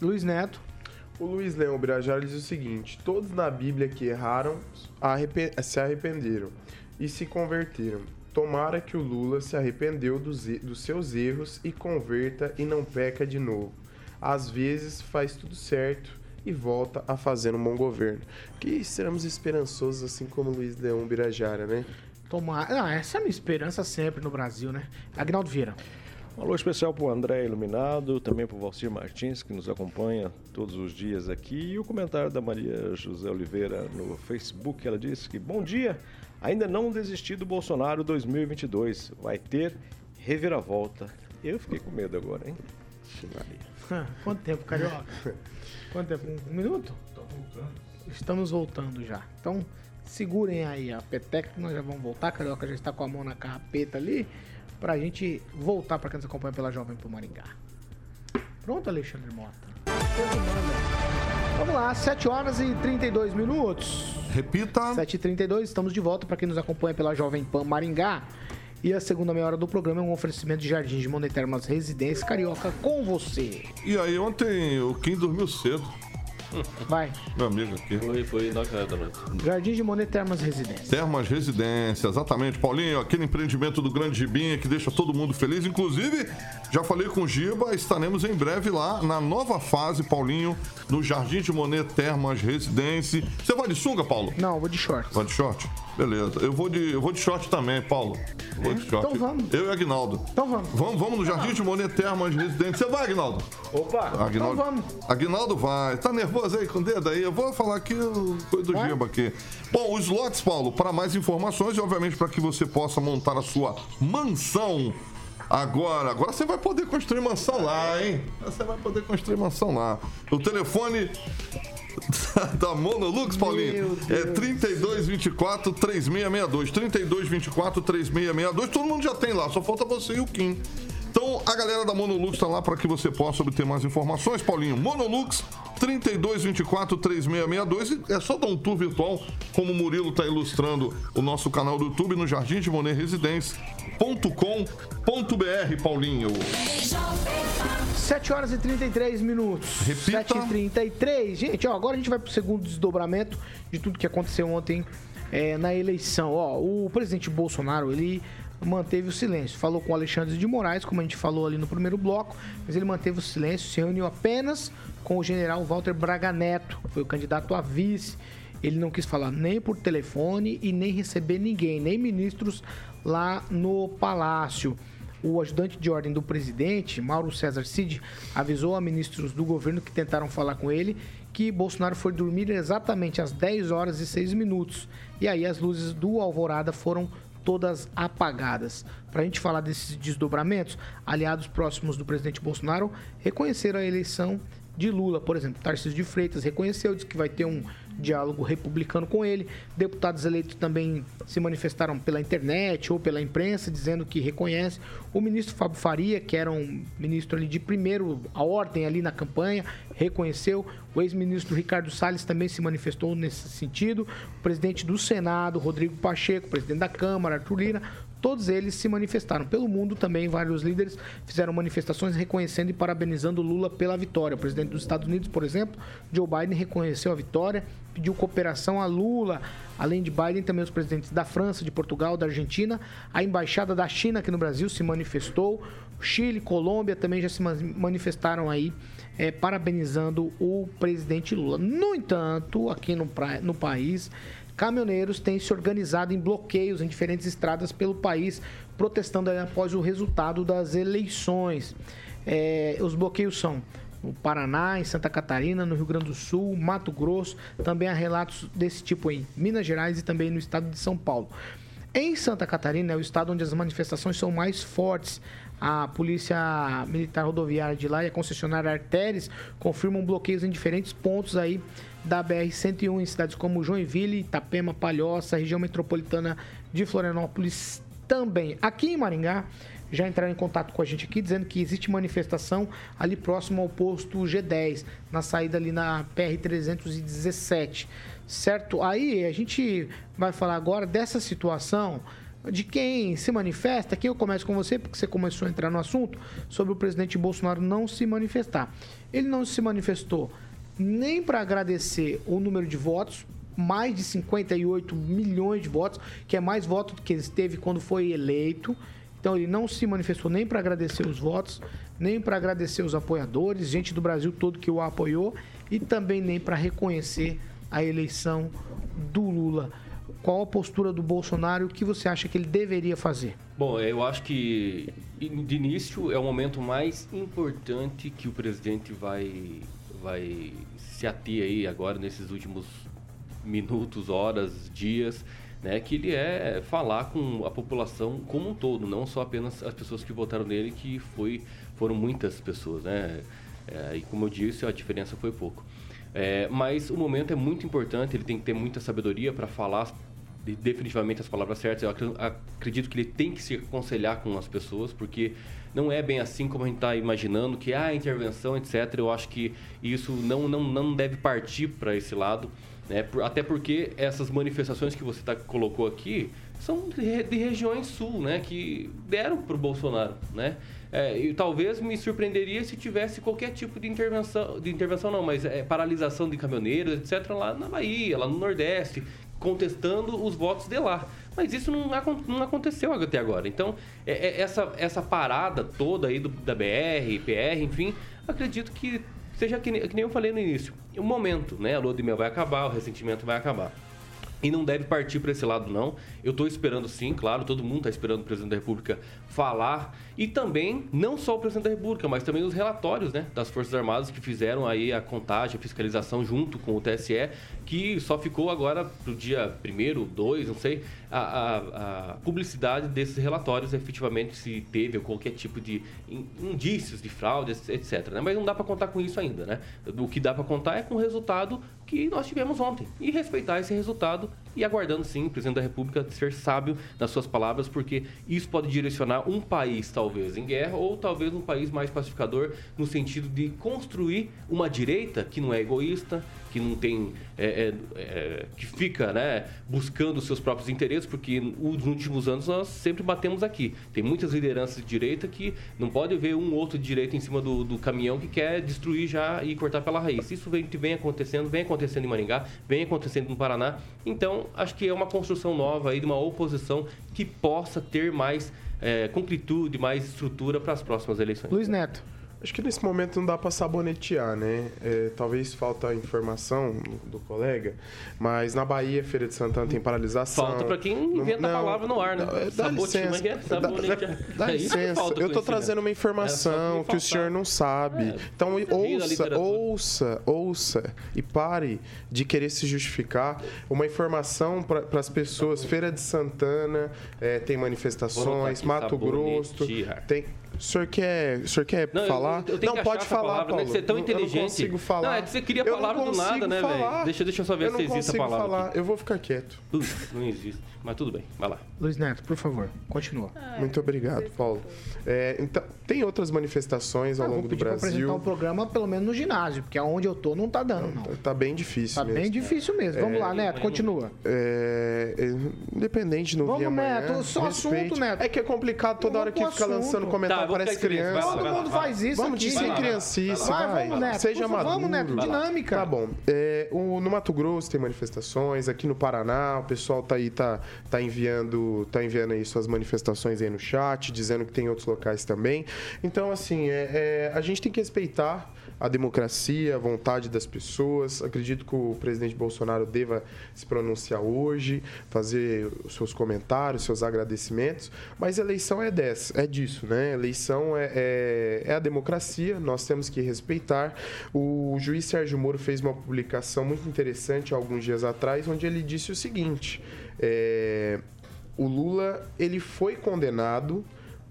Luiz Neto. O Luiz Leão Birajara diz o seguinte: todos na Bíblia que erraram arrepe- se arrependeram e se converteram. Tomara que o Lula se arrependeu dos, dos seus erros e converta e não peca de novo. Às vezes faz tudo certo e volta a fazer um bom governo. Que seremos esperançosos assim como Luiz Leão Birajara, né? Tomar. Ah, essa é a minha esperança sempre no Brasil, né? Agnaldo Vieira. Um alô especial para o André Iluminado, também para o Valcir Martins, que nos acompanha todos os dias aqui. E o comentário da Maria José Oliveira no Facebook, ela disse que, bom dia, ainda não desisti do Bolsonaro 2022, vai ter reviravolta. Eu fiquei com medo agora, hein? (laughs) Quanto tempo, Carioca? (laughs) Quanto tempo? Um, um minuto? Estamos voltando já. Então, segurem aí a peteca nós já vamos voltar. Carioca já está com a mão na carrapeta ali. Pra gente voltar pra quem nos acompanha pela Jovem pro Maringá. Pronto, Alexandre Mota? Vamos lá, 7 horas e 32 minutos. Repita. 7 e 32 estamos de volta para quem nos acompanha pela Jovem Pan Maringá. E a segunda meia hora do programa é um oferecimento de Jardim de Monetermas Residência Carioca com você. E aí, ontem o Kim dormiu cedo. Vai. Meu amigo aqui. Foi, foi 9 horas da. Jardim de Monetermas Residência. Termas Residência, exatamente. Paulinho, aquele empreendimento do Grande Gibinha que deixa todo mundo feliz. Inclusive, já falei com o Giba, estaremos em breve lá na nova fase, Paulinho, no Jardim de Monet Termas Residência. Você vai de sunga, Paulo? Não, vou de short. Vai de short? Beleza. Eu vou de, eu vou de short também, Paulo. Eu Vou de short. Então vamos. Eu e Agnaldo. Então vamos. Vamos, vamos no Jardim de Monet Termas Residência. Você vai, Agnaldo? Opa! Agnaldo, Então vamos. Agnaldo vai. Tá nervoso aí com o dedo aí? Eu vou falar aqui o coisa do. Giba aqui. Bom, os lotes, Paulo, para mais informações e obviamente para que você possa montar a sua mansão. Agora, agora você vai poder construir mansão lá, hein? Você vai poder construir mansão lá. O telefone (laughs) da Monolux, Paulinho, é 3224 3662. 3224 3662. Todo mundo já tem lá, só falta você e o Kim. Então, a galera da Monolux está lá para que você possa obter mais informações, Paulinho. Monolux 3224 3662. E É só dar um tour virtual, como o Murilo está ilustrando o nosso canal do YouTube no Jardim de Monet Residência.com.br, Paulinho. 7 horas e 33 minutos. Repita. 7 e 33. Gente, ó, agora a gente vai pro segundo desdobramento de tudo que aconteceu ontem é, na eleição. Ó, o presidente Bolsonaro, ele manteve o silêncio. Falou com Alexandre de Moraes, como a gente falou ali no primeiro bloco, mas ele manteve o silêncio, se reuniu apenas com o general Walter Braga Neto, foi o candidato a vice. Ele não quis falar nem por telefone e nem receber ninguém, nem ministros lá no palácio. O ajudante de ordem do presidente, Mauro César Cid, avisou a ministros do governo que tentaram falar com ele que Bolsonaro foi dormir exatamente às 10 horas e 6 minutos. E aí as luzes do Alvorada foram todas apagadas. Para a gente falar desses desdobramentos, aliados próximos do presidente Bolsonaro reconheceram a eleição de Lula, por exemplo. Tarcísio de Freitas reconheceu, disse que vai ter um diálogo republicano com ele. Deputados eleitos também se manifestaram pela internet ou pela imprensa, dizendo que reconhece. O ministro Fábio Faria, que era um ministro ali de primeiro a ordem ali na campanha, reconheceu. O ex-ministro Ricardo Salles também se manifestou nesse sentido. O presidente do Senado, Rodrigo Pacheco, o presidente da Câmara, Arthur Lira, todos eles se manifestaram. Pelo mundo também, vários líderes fizeram manifestações reconhecendo e parabenizando Lula pela vitória. O presidente dos Estados Unidos, por exemplo, Joe Biden, reconheceu a vitória, pediu cooperação a Lula. Além de Biden, também os presidentes da França, de Portugal, da Argentina. A embaixada da China aqui no Brasil se manifestou. Chile, Colômbia também já se manifestaram aí, é, parabenizando o presidente Lula. No entanto, aqui no, no país, caminhoneiros têm se organizado em bloqueios em diferentes estradas pelo país, protestando após o resultado das eleições. É, os bloqueios são no Paraná, em Santa Catarina, no Rio Grande do Sul, Mato Grosso. Também há relatos desse tipo em Minas Gerais e também no estado de São Paulo. Em Santa Catarina é o estado onde as manifestações são mais fortes. A Polícia Militar Rodoviária de lá e a concessionária Artéres confirmam bloqueios em diferentes pontos aí da BR-101 em cidades como Joinville, Itapema, Palhoça, região metropolitana de Florianópolis também. Aqui em Maringá, já entraram em contato com a gente aqui dizendo que existe manifestação ali próximo ao posto G10, na saída ali na PR-317, certo? Aí a gente vai falar agora dessa situação de quem se manifesta, aqui eu começo com você, porque você começou a entrar no assunto, sobre o presidente Bolsonaro não se manifestar. Ele não se manifestou nem para agradecer o número de votos, mais de 58 milhões de votos, que é mais voto do que ele teve quando foi eleito. Então ele não se manifestou nem para agradecer os votos, nem para agradecer os apoiadores, gente do Brasil todo que o apoiou, e também nem para reconhecer a eleição do Lula. Qual a postura do Bolsonaro? O que você acha que ele deveria fazer? Bom, eu acho que de início é o momento mais importante que o presidente vai, vai se ater aí agora nesses últimos minutos, horas, dias, né, que ele é falar com a população como um todo, não só apenas as pessoas que votaram nele, que foi, foram muitas pessoas, né? É, e como eu disse, a diferença foi pouco. É, mas o momento é muito importante, ele tem que ter muita sabedoria para falar definitivamente as palavras certas. Eu acredito que ele tem que se aconselhar com as pessoas, porque não é bem assim como a gente está imaginando, que há ah, intervenção, etc. Eu acho que isso não, não, não deve partir para esse lado. Né? Até porque essas manifestações que você tá, colocou aqui são de, de regiões sul, né? Que deram para o Bolsonaro, né? É, e talvez me surpreenderia se tivesse qualquer tipo de intervenção, de intervenção não, mas é, paralisação de caminhoneiros, etc., lá na Bahia, lá no Nordeste, contestando os votos de lá. Mas isso não, não aconteceu até agora. Então, é, é, essa, essa parada toda aí do, da BR, PR, enfim, acredito que seja que, que nem eu falei no início, o momento, né? A lua de mel vai acabar, o ressentimento vai acabar. E não deve partir para esse lado, não. Eu estou esperando sim, claro, todo mundo está esperando o presidente da República falar. E também, não só o presidente da República, mas também os relatórios né, das Forças Armadas que fizeram aí a contagem, a fiscalização junto com o TSE, que só ficou agora para o dia 1 2, não sei, a, a, a, publicidade desses relatórios, efetivamente, se teve qualquer tipo de indícios de fraude, etc. Né? Mas não dá para contar com isso ainda, né? O que dá para contar é com o resultado que nós tivemos ontem. E respeitar esse resultado e aguardando sim o presidente da República ser sábio nas suas palavras, porque isso pode direcionar um país talvez em guerra ou talvez um país mais pacificador no sentido de construir uma direita que não é egoísta, que não tem é, é, é, que fica né, buscando seus próprios interesses, porque nos últimos anos nós sempre batemos aqui. Tem muitas lideranças de direita que não pode ver um outro de direita em cima do, do caminhão que quer destruir já e cortar pela raiz. Isso vem, vem acontecendo, vem acontecendo em Maringá, vem acontecendo no Paraná. Então, acho que é uma construção nova aí de uma oposição que possa ter mais é, concretude, mais estrutura para as próximas eleições. Luiz Neto. Acho que nesse momento não dá para sabonetear, né? É, talvez falta informação do colega, mas na Bahia, Feira de Santana tem paralisação. Falta para quem inventa não, a palavra no ar, né? Dá, dá licença. É? Dá, dá, dá é licença. Eu tô trazendo uma informação que o senhor não sabe. É, então ouça, ouça, ouça e pare de querer se justificar. Uma informação para as pessoas. Feira de Santana é, tem manifestações, Mato Grosso tem o senhor quer, o senhor quer não, falar? Eu, eu não, pode falar, palavra, Paulo. Né? Você é tão inteligente. Eu não consigo falar. Não, é que você queria a palavra do nada, né, velho? Deixa, deixa eu só ver eu se existe a palavra. Falar. Aqui. Eu vou ficar quieto. Não existe. Mas tudo bem, vai lá. Luiz Neto, por favor, continua. Ah, Muito obrigado, Paulo. É, então, tem outras manifestações ao ah, longo do Brasil. Eu apresentar o um programa pelo menos no ginásio, porque aonde eu tô não tá dando, não. não. Tá bem difícil Tá mesmo. bem difícil mesmo. Vamos é, lá, Neto, continua. É, é independente, não Vamos, amanhã. Neto, só assunto, Neto. É que é complicado toda hora que fica lançando comentário, tá, parece criança. Todo mundo faz isso Vamos de sem criancice, vai. Vamos, Neto. Seja maduro. Vamos, Neto, dinâmica. Tá bom. É, o, no Mato Grosso tem manifestações, aqui no Paraná o pessoal tá aí, tá, tá enviando, tá enviando aí suas manifestações aí no chat, dizendo que tem outros locais também. Então, assim, é, é, a gente tem que respeitar a democracia, a vontade das pessoas. Acredito que o presidente Bolsonaro deva se pronunciar hoje, fazer os seus comentários, seus agradecimentos, mas eleição é dessa, é disso, né? Eleição é, é, é a democracia, nós temos que respeitar. O juiz Sérgio Moro fez uma publicação muito interessante alguns dias atrás, onde ele disse o seguinte: é, O Lula ele foi condenado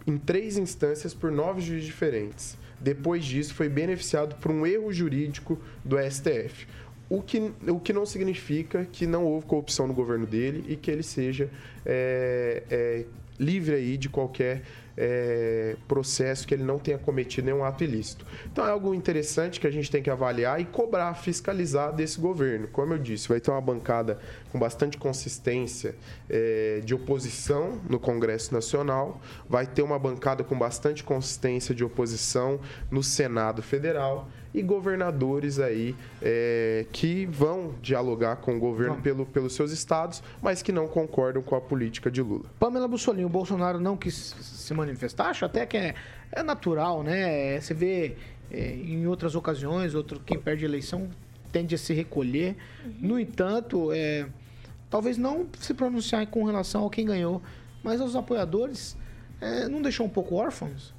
em três instâncias por nove juízes diferentes. Depois disso, foi beneficiado por um erro jurídico do STF. O que, o que não significa que não houve corrupção no governo dele e que ele seja é, é, livre aí de qualquer é, processo que ele não tenha cometido nenhum ato ilícito. Então é algo interessante que a gente tem que avaliar e cobrar, fiscalizar desse governo. Como eu disse, vai ter uma bancada com bastante consistência é, de oposição no Congresso Nacional, vai ter uma bancada com bastante consistência de oposição no Senado Federal e governadores aí é, que vão dialogar com o governo pelo, pelos seus estados, mas que não concordam com a política de Lula. Pamela Bussolini, o Bolsonaro não quis se manifestar, acho até que é, é natural, né? Você vê é, em outras ocasiões, outro, quem perde a eleição tende a se recolher. Uhum. No entanto, é, talvez não se pronunciar com relação ao quem ganhou, mas aos apoiadores, é, não deixou um pouco órfãos?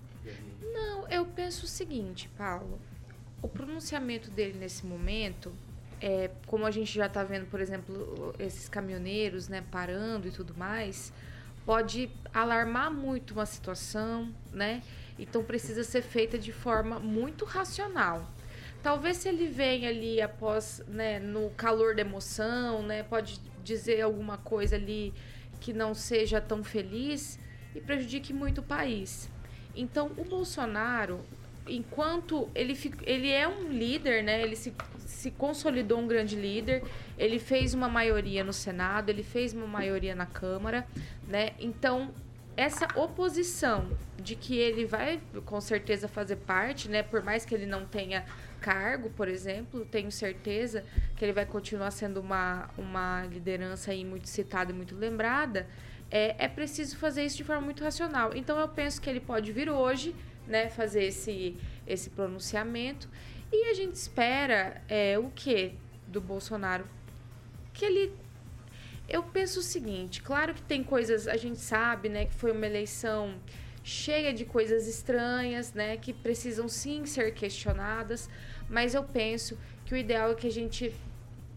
Não, eu penso o seguinte, Paulo o pronunciamento dele nesse momento, é, como a gente já está vendo, por exemplo, esses caminhoneiros né, parando e tudo mais, pode alarmar muito uma situação, né? Então precisa ser feita de forma muito racional. Talvez se ele vem ali após, né, no calor da emoção, né, pode dizer alguma coisa ali que não seja tão feliz e prejudique muito o país. Então, o Bolsonaro, enquanto ele, ele é um líder, né? Ele se, se consolidou um grande líder. Ele fez uma maioria no Senado, ele fez uma maioria na Câmara, né? Então, essa oposição de que ele vai com certeza fazer parte, né? Por mais que ele não tenha cargo, por exemplo, tenho certeza que ele vai continuar sendo uma, uma liderança aí muito citada e muito lembrada. É, é preciso fazer isso de forma muito racional. Então eu penso que ele pode vir hoje né, fazer esse, esse pronunciamento. E a gente espera é, o que do Bolsonaro? Que ele. Eu penso o seguinte: claro que tem coisas, a gente sabe, né, que foi uma eleição cheia de coisas estranhas, né, que precisam sim ser questionadas, mas eu penso que o ideal é que a gente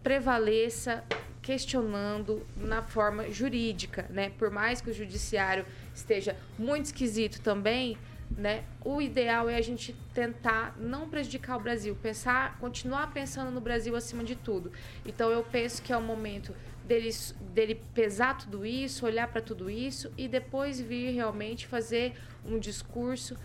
prevaleça questionando na forma jurídica, né? Por mais que o judiciário esteja muito esquisito também, né? O ideal é a gente tentar não prejudicar o Brasil, pensar, continuar pensando no Brasil acima de tudo. Então eu penso que é o momento dele, dele pesar tudo isso, olhar para tudo isso e depois vir realmente fazer um discurso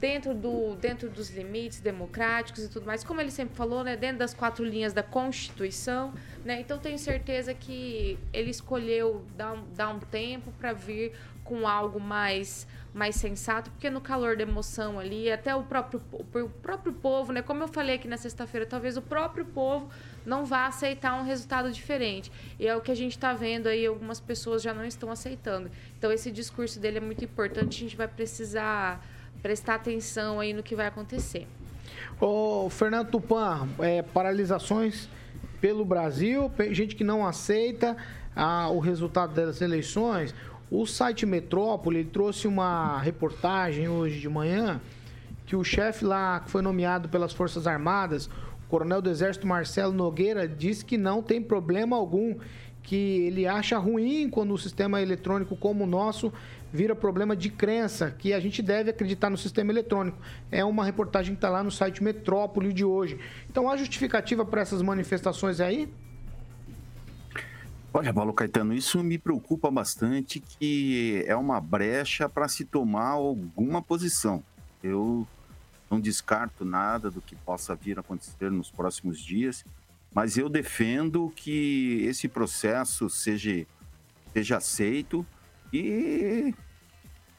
dentro, do, dentro dos limites democráticos e tudo mais, como ele sempre falou, né, dentro das quatro linhas da Constituição, né, então tenho certeza que ele escolheu dar dar um tempo para vir com algo mais mais sensato, porque no calor da emoção ali, até o próprio, o próprio povo, né? Como eu falei aqui na sexta-feira, talvez o próprio povo não vá aceitar um resultado diferente. E é o que a gente está vendo aí, algumas pessoas já não estão aceitando. Então esse discurso dele é muito importante, a gente vai precisar prestar atenção aí no que vai acontecer. Ô, Fernando Tupan, é, paralisações pelo Brasil, gente que não aceita ah, o resultado das eleições. O site Metrópole trouxe uma reportagem hoje de manhã que o chefe lá que foi nomeado pelas Forças Armadas, o coronel do Exército Marcelo Nogueira, disse que não tem problema algum, que ele acha ruim quando o sistema eletrônico como o nosso vira problema de crença, que a gente deve acreditar no sistema eletrônico. É uma reportagem que está lá no site Metrópole de hoje. Então, há justificativa para essas manifestações aí? Olha, Paulo Caetano, isso me preocupa bastante, que é uma brecha para se tomar alguma posição. Eu não descarto nada do que possa vir a acontecer nos próximos dias, mas eu defendo que esse processo seja, seja aceito e,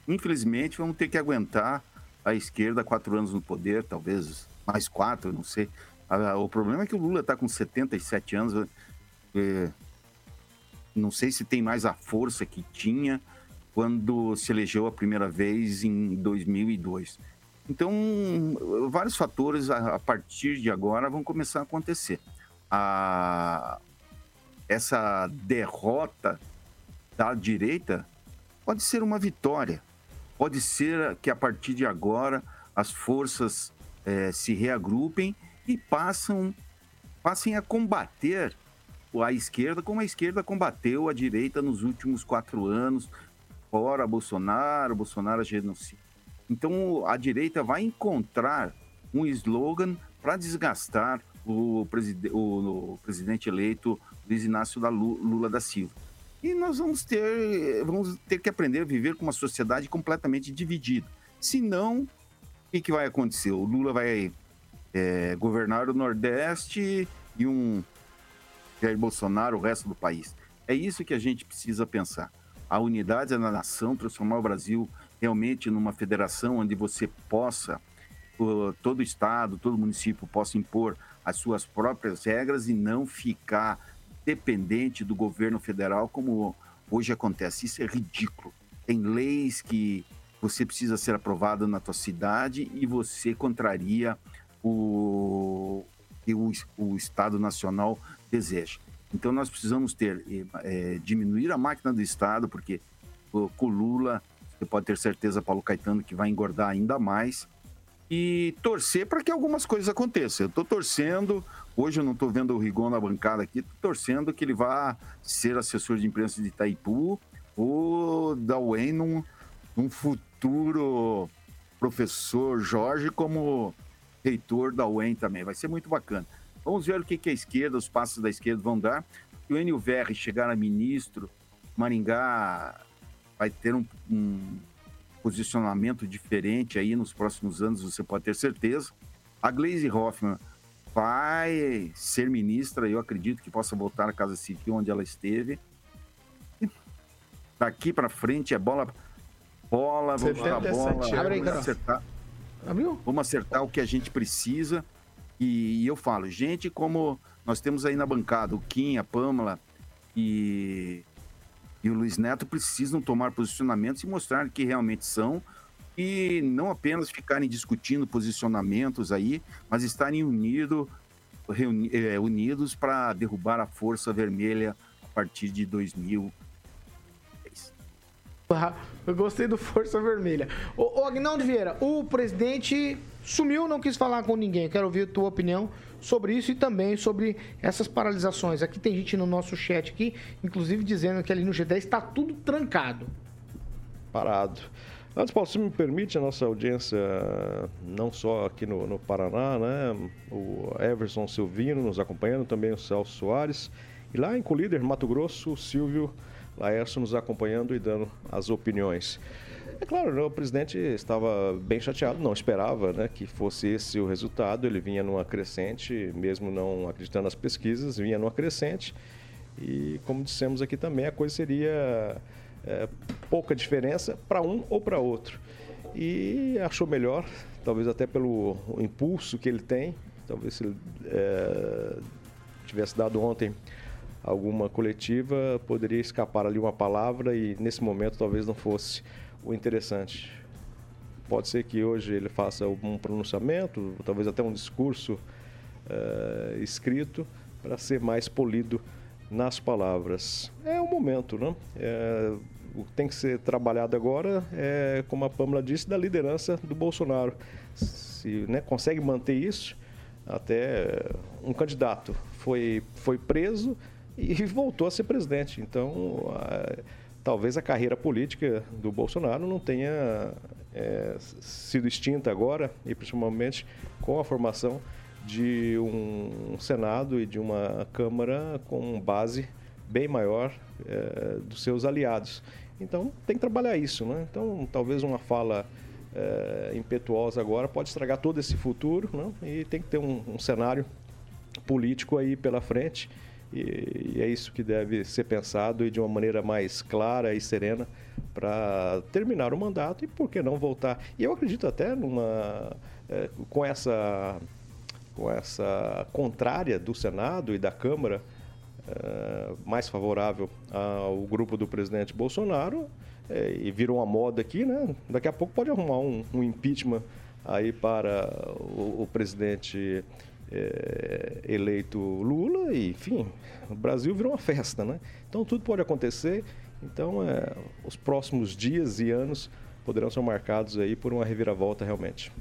infelizmente, vamos ter que aguentar a esquerda quatro anos no poder, talvez mais quatro, não sei. O problema é que o Lula está com 77 anos. É, não sei se tem mais a força que tinha quando se elegeu a primeira vez em 2002. Então, vários fatores a, partir de agora vão começar a acontecer. A, essa derrota da direita pode ser uma vitória. Pode ser que a partir de agora as forças é, se reagrupem e passam, passem a combater a esquerda, como a esquerda combateu a direita nos últimos quatro anos, fora Bolsonaro, Bolsonaro é genocida. Então a direita vai encontrar um slogan para desgastar o, preside o, o, presidente eleito Luiz Inácio da Lula da Silva. E nós vamos ter, vamos ter que aprender a viver com uma sociedade completamente dividida. Senão, o que, que vai acontecer? O Lula vai é, governar o Nordeste e um Jair Bolsonaro o resto do país. É isso que a gente precisa pensar. A unidade da nação, transformar o Brasil realmente numa federação onde você possa, todo estado, todo município possa impor as suas próprias regras e não ficar dependente do governo federal como hoje acontece. Isso é ridículo. Tem leis que você precisa ser aprovado na tua cidade e você contraria o o, o Estado Nacional deseja. Então nós precisamos ter é, diminuir a máquina do Estado, porque com Lula você pode ter certeza, Paulo Caetano, que vai engordar ainda mais e torcer para que algumas coisas aconteçam. Eu estou torcendo, hoje eu não estou vendo o Rigon na bancada aqui, torcendo que ele vá ser assessor de imprensa de Itaipu ou da UEM num, num futuro professor Jorge como reitor da UEM também. Vai ser muito bacana. Vamos ver o que, que a esquerda, os passos da esquerda vão dar. Se o Enio Verri chegar a ministro, Maringá vai ter um, um posicionamento diferente aí nos próximos anos, você pode ter certeza. A Glaze Hoffman vai ser ministra, eu acredito que possa voltar à Casa Civil onde ela esteve. Daqui para frente é bola, bola, vamos dar bola, vamos acertar. Abriu? Vamos acertar o que a gente precisa. E, e, eu falo, gente como nós temos aí na bancada, o Kim, a Pâmela e e o Luiz Neto precisam tomar posicionamentos e mostrar que realmente são e não apenas ficarem discutindo posicionamentos aí, mas estarem unido, reuni, é, unidos para derrubar a Força Vermelha a partir de 2000. Eu gostei do Força Vermelha. Ô, ô Agnaldo Vieira, o presidente sumiu, não quis falar com ninguém. Quero ouvir a tua opinião sobre isso e também sobre essas paralisações. Aqui tem gente no nosso chat aqui, inclusive dizendo que ali no G10 está tudo trancado. Parado. Antes, Paulo, se me permite, a nossa audiência, não só aqui no, no Paraná, né? O Everson Silvino nos acompanhando, também o Celso Soares. E lá em Colíder, Mato Grosso, o Silvio Laércio nos acompanhando e dando as opiniões. É claro, o presidente estava bem chateado, não esperava né, que fosse esse o resultado. Ele vinha numa crescente, mesmo não acreditando nas pesquisas, vinha numa crescente. E, como dissemos aqui também, a coisa seria é, pouca diferença para um ou para outro. E achou melhor, talvez até pelo impulso que ele tem, talvez se ele é, tivesse dado ontem alguma coletiva, poderia escapar ali uma palavra e nesse momento talvez não fosse o interessante. Pode ser que hoje ele faça um pronunciamento, talvez até um discurso uh, escrito, para ser mais polido nas palavras. É o momento, né? É, o que tem que ser trabalhado agora é, como a Pâmela disse, da liderança do Bolsonaro. Se né, consegue manter isso, até um candidato foi, foi preso e voltou a ser presidente. Então, talvez a carreira política do Bolsonaro não tenha é, sido extinta agora, e principalmente com a formação de um Senado e de uma Câmara com base bem maior é, dos seus aliados. Então tem que trabalhar isso, né? Então talvez uma fala é, impetuosa agora pode estragar todo esse futuro, né? E tem que ter um, um cenário político aí pela frente e, e, é isso que deve ser pensado e de uma maneira mais clara e serena para terminar o mandato e por que não voltar. E eu acredito até numa é, com essa com essa contrária do Senado e da Câmara é, mais favorável ao grupo do presidente Bolsonaro é, e virou uma moda aqui, né? Daqui a pouco pode arrumar um, um impeachment aí para o, o presidente é, eleito Lula e, enfim, o Brasil virou uma festa, né? Então tudo pode acontecer. Então, é, os próximos dias e anos poderão ser marcados aí por uma reviravolta realmente.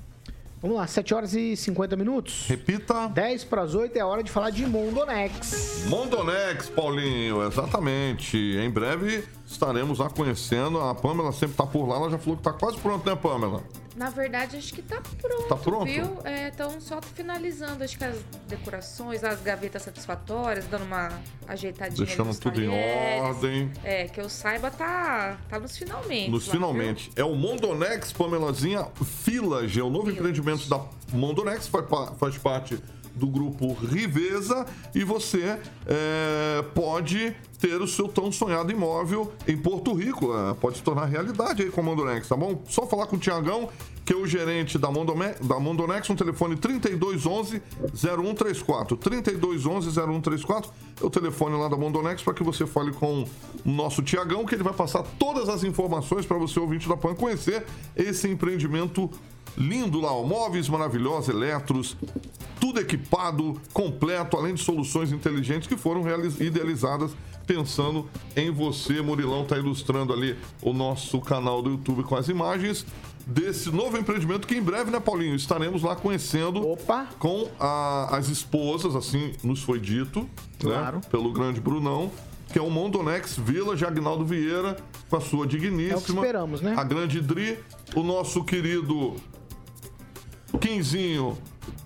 Vamos lá, 7 horas e 50 minutos. Repita. 10 para as 8 é hora de falar de Mondonex. Mondonex, Paulinho, exatamente. Em breve estaremos lá conhecendo. A Pamela sempre tá por lá, ela já falou que tá quase pronto, né, Pamela? Na verdade, acho que tá pronto. Tá pronto? Viu? Estão só finalizando, acho que as decorações, as gavetas satisfatórias, dando uma ajeitadinha. Deixando tudo em talheres. ordem. É, que eu saiba, tá, tá nos finalmente. Nos lá, finalmente. É o Mondonex, Pamelazinha Village. É o novo empreendimento da Mondonex, faz, faz parte do grupo Riveza. E você é, pode ter o seu tão sonhado imóvel em Porto Rico. É, pode se tornar realidade aí com a Mondonex, tá bom? Só falar com o Tiagão, que é o gerente da, Mondome- da Mondonex, um telefone 3211 0134. 3211 0134 é o telefone lá da Mondonex para que você fale com o nosso Tiagão, que ele vai passar todas as informações para você, ouvinte da PAN, conhecer esse empreendimento lindo lá, ó, móveis maravilhosos, eletros, tudo equipado, completo, além de soluções inteligentes que foram idealizadas pensando em você. Murilão tá ilustrando ali o nosso canal do YouTube com as imagens desse novo empreendimento que em breve, né, Paulinho, estaremos lá conhecendo com a- as esposas, assim nos foi dito, Claro. né, pelo grande Brunão, que é o Mondonex Vila de Agnaldo Vieira, com a sua digníssima. É esperamos, né? A grande Dri, o nosso querido Quinzinho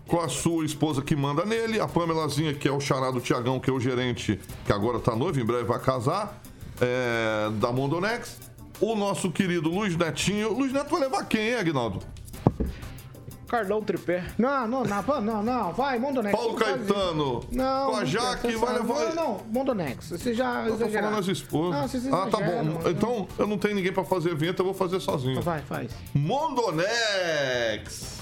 com a sua esposa que manda nele, a Pamelazinha, que é o chará do Tiagão, que é o gerente, que agora tá noivo, em breve vai casar, é, da Mondonex. O nosso querido Luiz Netinho. Luiz Neto vai levar quem, hein, Agnaldo? Carlão Tripé. Não, não, não, não, não, vai, Mondonex. Paulo Caetano. Não, Com a Jaque, vai levar- Não, não, Mondonex. Você já Eu tô exageraram. falando as esposas. Não, vocês ah, tá bom. Então eu não tenho ninguém pra fazer evento, eu vou fazer sozinho. Vai, faz. Mondonex!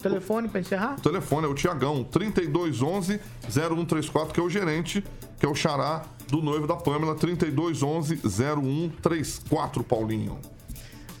Telefone pra encerrar? O telefone é o Tiagão, 3211 0134, que é o gerente, que é o xará do noivo da Pamela, 3211 0134, Paulinho.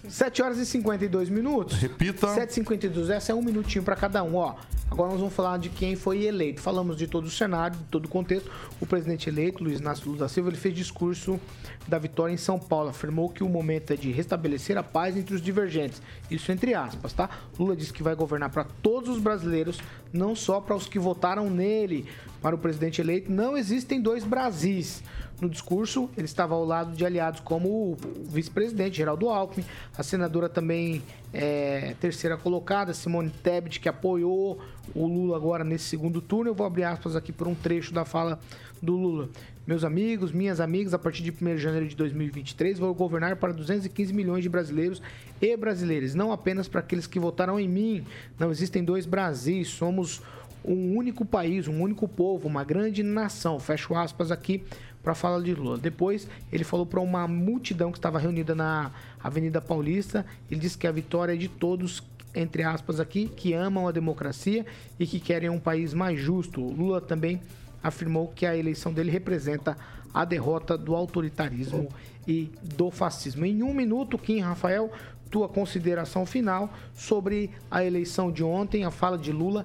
7 horas e 52 minutos. Repita. 7h52, essa é um minutinho pra cada um, ó. Agora nós vamos falar de quem foi eleito. Falamos de todo o cenário, de todo o contexto. O presidente eleito, Luiz Inácio Lula da Silva, ele fez discurso da vitória em São Paulo. Afirmou que o momento é de restabelecer a paz entre os divergentes. Isso entre aspas, tá? Lula disse que vai governar para todos os brasileiros, não só para os que votaram nele. Para o presidente eleito, não existem dois Brasis. No discurso, ele estava ao lado de aliados como o vice-presidente Geraldo Alckmin, a senadora também é, terceira colocada, Simone Tebet, que apoiou o Lula agora nesse segundo turno. Eu vou abrir aspas aqui por um trecho da fala do Lula. Meus amigos, minhas amigas, a partir de 1 de janeiro de 2023, vou governar para 215 milhões de brasileiros e brasileiras, não apenas para aqueles que votaram em mim. Não existem dois Brasis, somos um único país, um único povo, uma grande nação. Fecho aspas aqui para a fala de Lula. Depois, ele falou para uma multidão que estava reunida na Avenida Paulista. Ele disse que a vitória é de todos, entre aspas aqui, que amam a democracia e que querem um país mais justo. Lula também afirmou que a eleição dele representa a derrota do autoritarismo e do fascismo. Em um minuto, Kim Rafael, tua consideração final sobre a eleição de ontem, a fala de Lula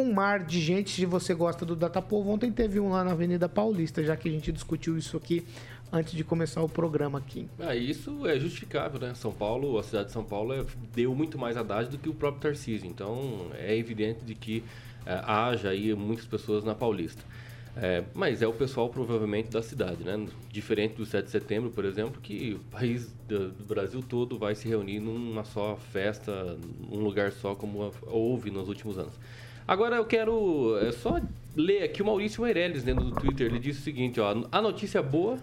um mar de gente. Se você gosta do Datapovo, ontem teve um lá na Avenida Paulista, já que a gente discutiu isso aqui antes de começar o programa aqui. Ah, isso é justificável, né? São Paulo, a cidade de São Paulo é- deu muito mais Haddad do que o próprio Tarcísio. Então é evidente de que é, haja aí muitas pessoas na Paulista. É, mas é o pessoal provavelmente da cidade, né? Diferente do 7 de setembro, por exemplo, que o país do, do Brasil todo vai se reunir numa só festa, num lugar só, como houve nos últimos anos. Agora eu quero é, só ler aqui o Maurício Meirelles dentro do Twitter. Ele disse o seguinte, ó, a notícia boa,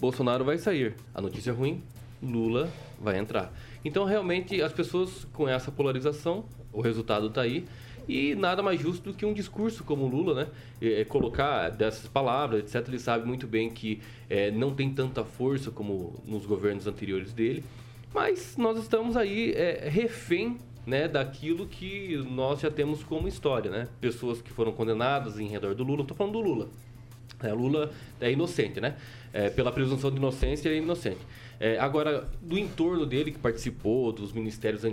Bolsonaro vai sair. A notícia ruim, Lula vai entrar. Então realmente as pessoas com essa polarização, o resultado está aí. E nada mais justo do que um discurso como o Lula, né? É, colocar dessas palavras, etc. Ele sabe muito bem que é, não tem tanta força como nos governos anteriores dele. Mas nós estamos aí é, refém né, daquilo que nós já temos como história, né? Pessoas que foram condenadas em redor do Lula. Estou falando do Lula. É, Lula é inocente, né? É, pela presunção de inocência, ele é inocente. É, agora, do entorno dele que participou dos ministérios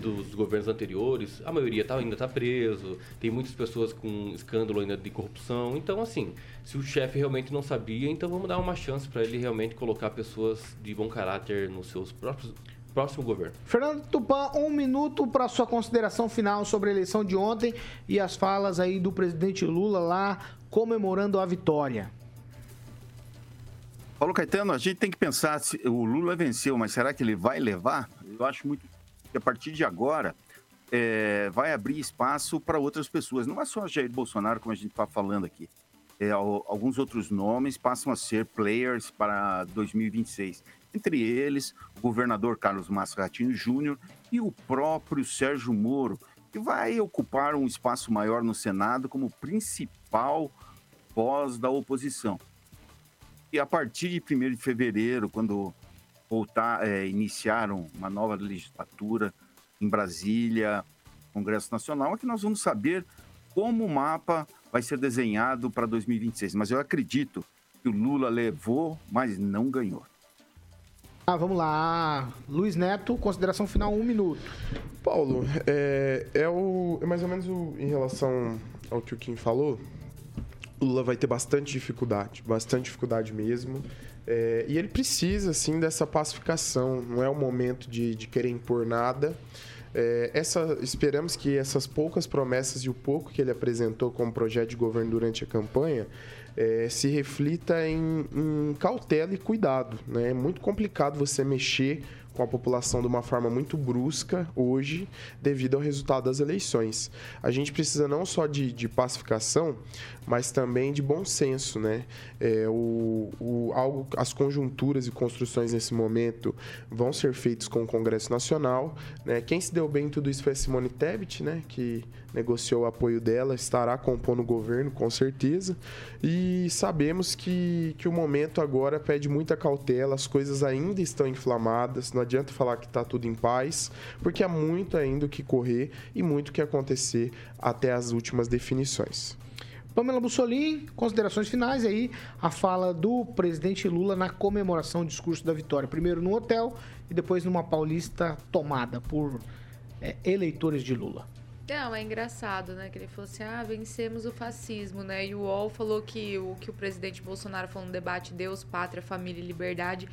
dos governos anteriores, a maioria tá, ainda está preso. Tem muitas pessoas com escândalo ainda de corrupção. Então, assim, se o chefe realmente não sabia, então vamos dar uma chance para ele realmente colocar pessoas de bom caráter nos seus próprios próximo governo. Fernando Tupan, um minuto para sua consideração final sobre a eleição de ontem e as falas aí do presidente Lula lá comemorando a vitória. Paulo Caetano, a gente tem que pensar se o Lula venceu, mas será que ele vai levar? Eu acho muito que a partir de agora é, vai abrir espaço para outras pessoas. Não é só Jair Bolsonaro, como a gente está falando aqui. É, alguns outros nomes passam a ser players para 2026. Entre eles, o governador Carlos Massa Ratinho Júnior e o próprio Sérgio Moro, que vai ocupar um espaço maior no Senado como principal voz da oposição. E a partir de 1 de fevereiro, quando voltar, é, iniciaram uma nova legislatura em Brasília, Congresso Nacional, é que nós vamos saber como o mapa vai ser desenhado para 2026. Mas eu acredito que o Lula levou, mas não ganhou. Ah, vamos lá. Luiz Neto, consideração final, um minuto. Paulo, é, é, o, é mais ou menos o, em relação ao que o Kim falou. Lula vai ter bastante dificuldade, bastante dificuldade mesmo. É, e ele precisa, sim, dessa pacificação. Não é o momento de, de querer impor nada. É, essa, esperamos que essas poucas promessas e o pouco que ele apresentou como projeto de governo durante a campanha é, se reflita em, em, cautela e cuidado. Né? É muito complicado você mexer com a população de uma forma muito brusca hoje, devido ao resultado das eleições. A gente precisa não só de, de pacificação, mas também de bom senso, né? É, o, o, algo, as conjunturas e construções nesse momento vão ser feitas com o Congresso Nacional. Né? Quem se deu bem em tudo isso foi a Simone Tebet, né? que negociou o apoio dela, estará compondo o governo, com certeza. E sabemos que, que o momento agora pede muita cautela, as coisas ainda estão inflamadas, não adianta falar que está tudo em paz, porque há muito ainda o que correr e muito o que acontecer até as últimas definições. Pamela Bussolini, considerações finais aí, a fala do presidente Lula na comemoração do discurso da vitória. Primeiro no hotel e depois numa paulista tomada por é, eleitores de Lula. Não, é engraçado, né? Que ele falou assim: ah, vencemos o fascismo, né? E o UOL falou que o que o presidente Bolsonaro falou no debate Deus, Pátria, Família e Liberdade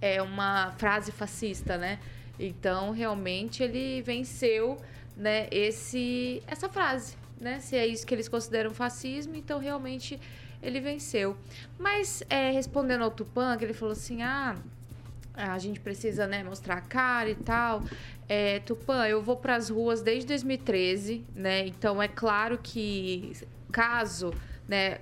é uma frase fascista, né? Então, realmente, ele venceu né, esse, essa frase né? Se é isso que eles consideram fascismo, então realmente ele venceu. Mas é, respondendo ao Tupã, que ele falou assim: ah, a gente precisa né, mostrar a cara e tal. É, Tupã, eu vou para as ruas desde 2013, né? Então é claro que caso né,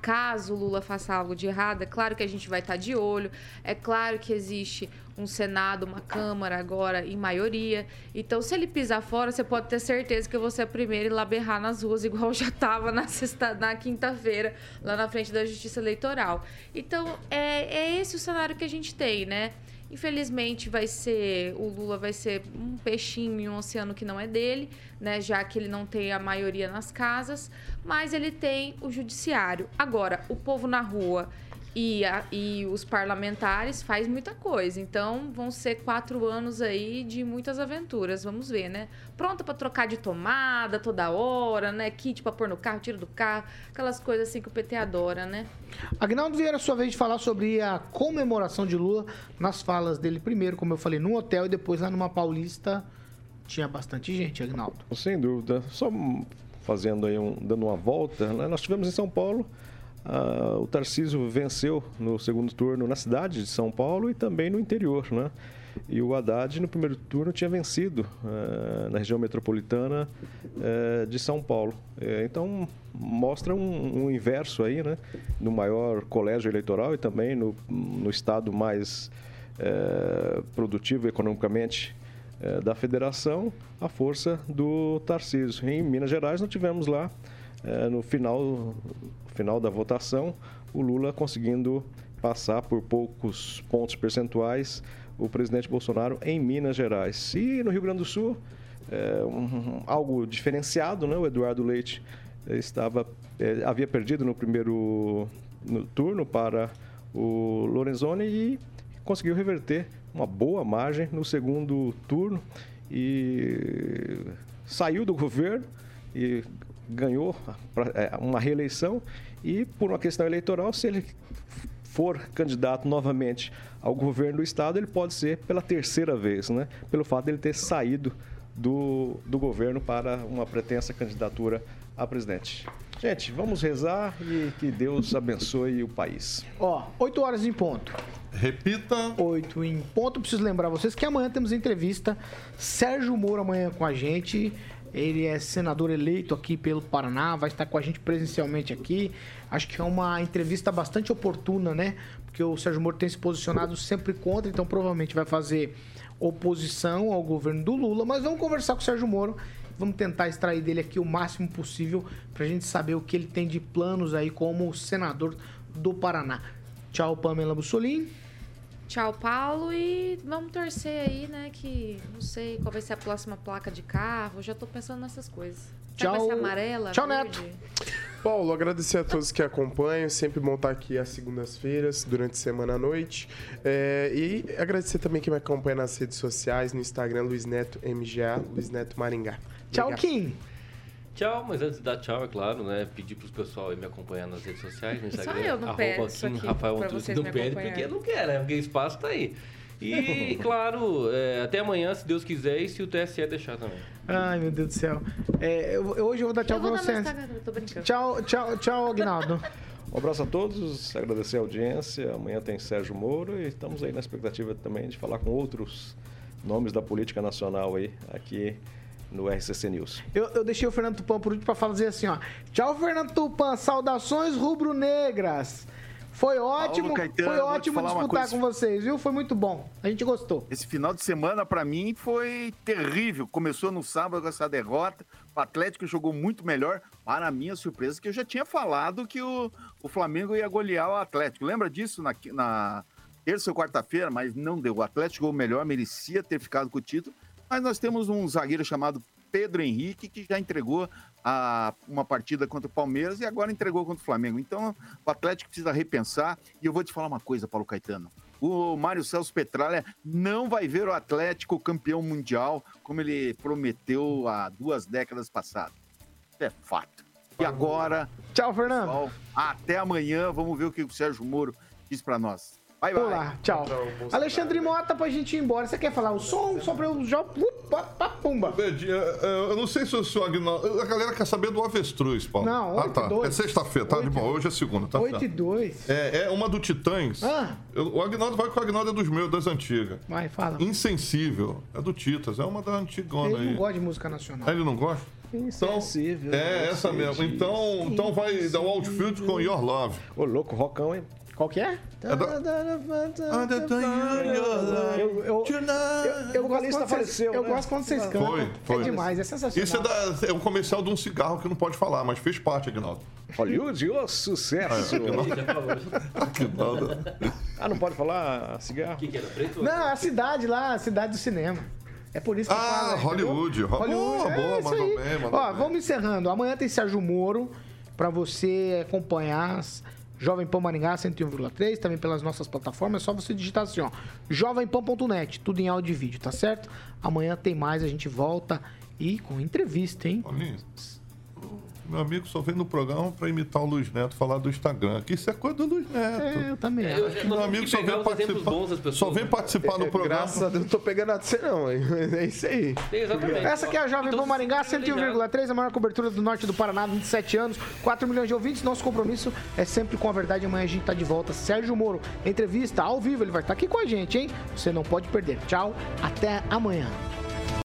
caso Lula faça algo de errado, é claro que a gente vai estar de olho, é claro que existe um Senado, uma Câmara agora em maioria. Então, se ele pisar fora, você pode ter certeza que você é a ir lá berrar nas ruas, (laughs) igual já estava na, sexta, na quinta-feira, lá na frente da Justiça Eleitoral. Então, é, é esse o cenário que a gente tem, né? Infelizmente vai ser o Lula vai ser um peixinho em um oceano que não é dele, né? Já que ele não tem a maioria nas casas, mas ele tem o judiciário. Agora, o povo na rua e, a, e os parlamentares faz muita coisa. Então vão ser quatro anos aí de muitas aventuras. Vamos ver, né? Pronta para trocar de tomada toda hora, né? Kit para pôr no carro, tiro do carro, aquelas coisas assim que o PT adora, né? Agnaldo Vieira, sua vez de falar sobre a comemoração de Lula nas falas dele primeiro, como eu falei, no hotel e depois lá numa Paulista. Tinha bastante gente, Agnaldo. Sem dúvida. Só fazendo aí um, dando uma volta, né? nós tivemos em São Paulo Uh, o Tarcísio venceu no segundo turno na cidade de São Paulo e também no interior, né? E o Haddad, no primeiro turno, tinha vencido uh, na região metropolitana uh, de São Paulo. Eh, então, mostra um, um, inverso aí, né? No maior colégio eleitoral e também no, no estado mais produtivo economicamente da federação, a força do Tarcísio. Em Minas Gerais, nós tivemos lá, no final final da votação, o Lula conseguindo passar por poucos pontos percentuais o presidente Bolsonaro em Minas Gerais. E no Rio Grande do Sul, é, um, algo diferenciado, né? O Eduardo Leite estava é, havia perdido no primeiro no turno para o Lorenzoni e conseguiu reverter uma boa margem no segundo turno e saiu do governo e ganhou é, uma reeleição e, por uma questão eleitoral, se ele for candidato novamente ao governo do estado, ele pode ser pela terceira vez, né? Pelo fato de ele ter saído do, do governo para uma pretensa candidatura a presidente. Gente, vamos rezar e que Deus abençoe o país. Ó, 8 horas em ponto. Repita. 8 em ponto. Preciso lembrar vocês que amanhã temos entrevista. Sérgio Moro amanhã com a gente. Ele é senador eleito aqui pelo Paraná, vai estar com a gente presencialmente aqui. Acho que é uma entrevista bastante oportuna, né? Porque o Sérgio Moro tem se posicionado sempre contra, então provavelmente vai fazer oposição ao governo do Lula. Mas vamos conversar com o Sérgio Moro. Vamos tentar extrair dele aqui o máximo possível para a gente saber o que ele tem de planos aí como senador do Paraná. Tchau, Pamela Bussolini. Tchau, Paulo. E vamos torcer aí, né? Que não sei qual vai ser a próxima placa de carro. Já tô pensando nessas coisas. Tchau. Vai ser amarela? Tchau, verde? Paulo, agradecer a todos que acompanham. Sempre bom estar aqui às segundas-feiras, durante a semana à noite. É, e agradecer também quem me acompanha nas redes sociais, no Instagram, Luiz Neto MGA, Luiz Neto Maringá. Tchau, Obrigado. Kim. Tchau, mas antes de dar tchau, é claro, né? Pedir pros pessoal aí me acompanhar nas redes sociais, no Só Instagram. eu não arroba Kim aqui Rafael Antunes. Não acompanharem. porque não quer, né? Porque espaço tá aí. E, (laughs) claro, é, até amanhã, se Deus quiser, e se o TSE deixar também. Ai, meu Deus do céu. É, eu- eu- hoje eu vou dar tchau Eu pra vou dar meu vocês. Instagram, eu tô brincando. Tchau, tchau, tchau, Aguinaldo. (laughs) Um abraço a todos, agradecer a audiência. Amanhã tem Sérgio Moro e estamos aí na expectativa também de falar com outros nomes da política nacional aí, aqui no RCC News. Eu, eu deixei o Fernando Tupan por último pra fazer assim, ó. Tchau, Fernando Tupan. Saudações rubro-negras. Foi ótimo, Caetano, foi ótimo disputar com vocês, viu? Foi muito bom. A gente gostou. Esse final de semana, pra mim, foi terrível. Começou no sábado com essa derrota. O Atlético jogou muito melhor. Para minha surpresa, que eu já tinha falado que o, o Flamengo ia golear o Atlético. Lembra disso na, na terça ou quarta-feira? Mas não deu. O Atlético jogou melhor, merecia ter ficado com o título. Mas nós temos um zagueiro chamado Pedro Henrique, que já entregou a, uma partida contra o Palmeiras e agora entregou contra o Flamengo. Então, o Atlético precisa repensar. E eu vou te falar uma coisa, Paulo Caetano. O Mário Celso Petralha não vai ver o Atlético campeão mundial como ele prometeu há duas décadas passadas. Isso é fato. E agora, Tchau, Fernando. pessoal, até amanhã. Vamos ver o que o Sérgio Moro diz pra nós. Bye, bye. Olá, tchau. Alexandre Mota, pra gente ir embora. Você quer falar o som? Só pra eu já. Upa, pa, Pumba. Bedinho, é, Eu não sei se o senhor Aguinaldo. A galera quer saber do avestruz, Paulo. Não, Ah, oito tá. e dois. É sexta-feira, tá? De bom, hoje é segunda, tá? 8 e certo. 2. É, é uma do Titãs. Ah. Eu- o Agnaldo vai com o Agnaldo é dos meus, das antigas. Vai, fala. Insensível. É do Titas, é uma da antigona Ele aí. não gosta de música nacional. Ah, ele não gosta? Insensível. É, essa mesmo. Então, então vai dar o outfield com Your Love. Ô, louco, rocão, hein? Qual que é? É. Eu, eu, eu, eu, eu O gosto quando faleceu, eu né? gosto quando vocês cantam. Foi, foi. É demais, é sensacional. Isso é, da, é um comercial de um cigarro que não pode falar, mas fez parte, Agnaldo. Hollywood, ô sucesso! Agnaldo. ah, não pode falar cigarro? O que, que era? Preto? Não, a cidade lá, a cidade do cinema. É por isso que Ah, fala. entendeu? Hollywood. Hollywood. Boa, é boa, mandou bem, mandou Ó, bem. vamos encerrando. Amanhã tem Sérgio Moro pra você acompanhar as Jovem Pan Maringá 101,3, também pelas nossas plataformas. É só você digitar assim, ó, jovempan.net, tudo em áudio e vídeo, tá certo? Amanhã tem mais, a gente volta e com entrevista, hein? Paulinho, meu amigo só vem no programa pra imitar o Luiz Neto falar do Instagram. Que isso é coisa do Luiz Neto. É, eu também. É, eu- Meu amigo só vem participar, pessoas, só vem né? participar do programa. Graças a Deus, não tô pegando nada de você, não. hein? (laughs) É isso aí. Exatamente. Essa aqui é a Jovem Então, Pan Maringá, fica ligado. 101,3, a maior cobertura do norte do Paraná, 27 anos, 4 milhões de ouvintes. Nosso compromisso é sempre com a verdade. Amanhã a gente tá de volta. Sérgio Moro, entrevista ao vivo, ele vai estar aqui com a gente, hein? Você não pode perder. Tchau, até amanhã.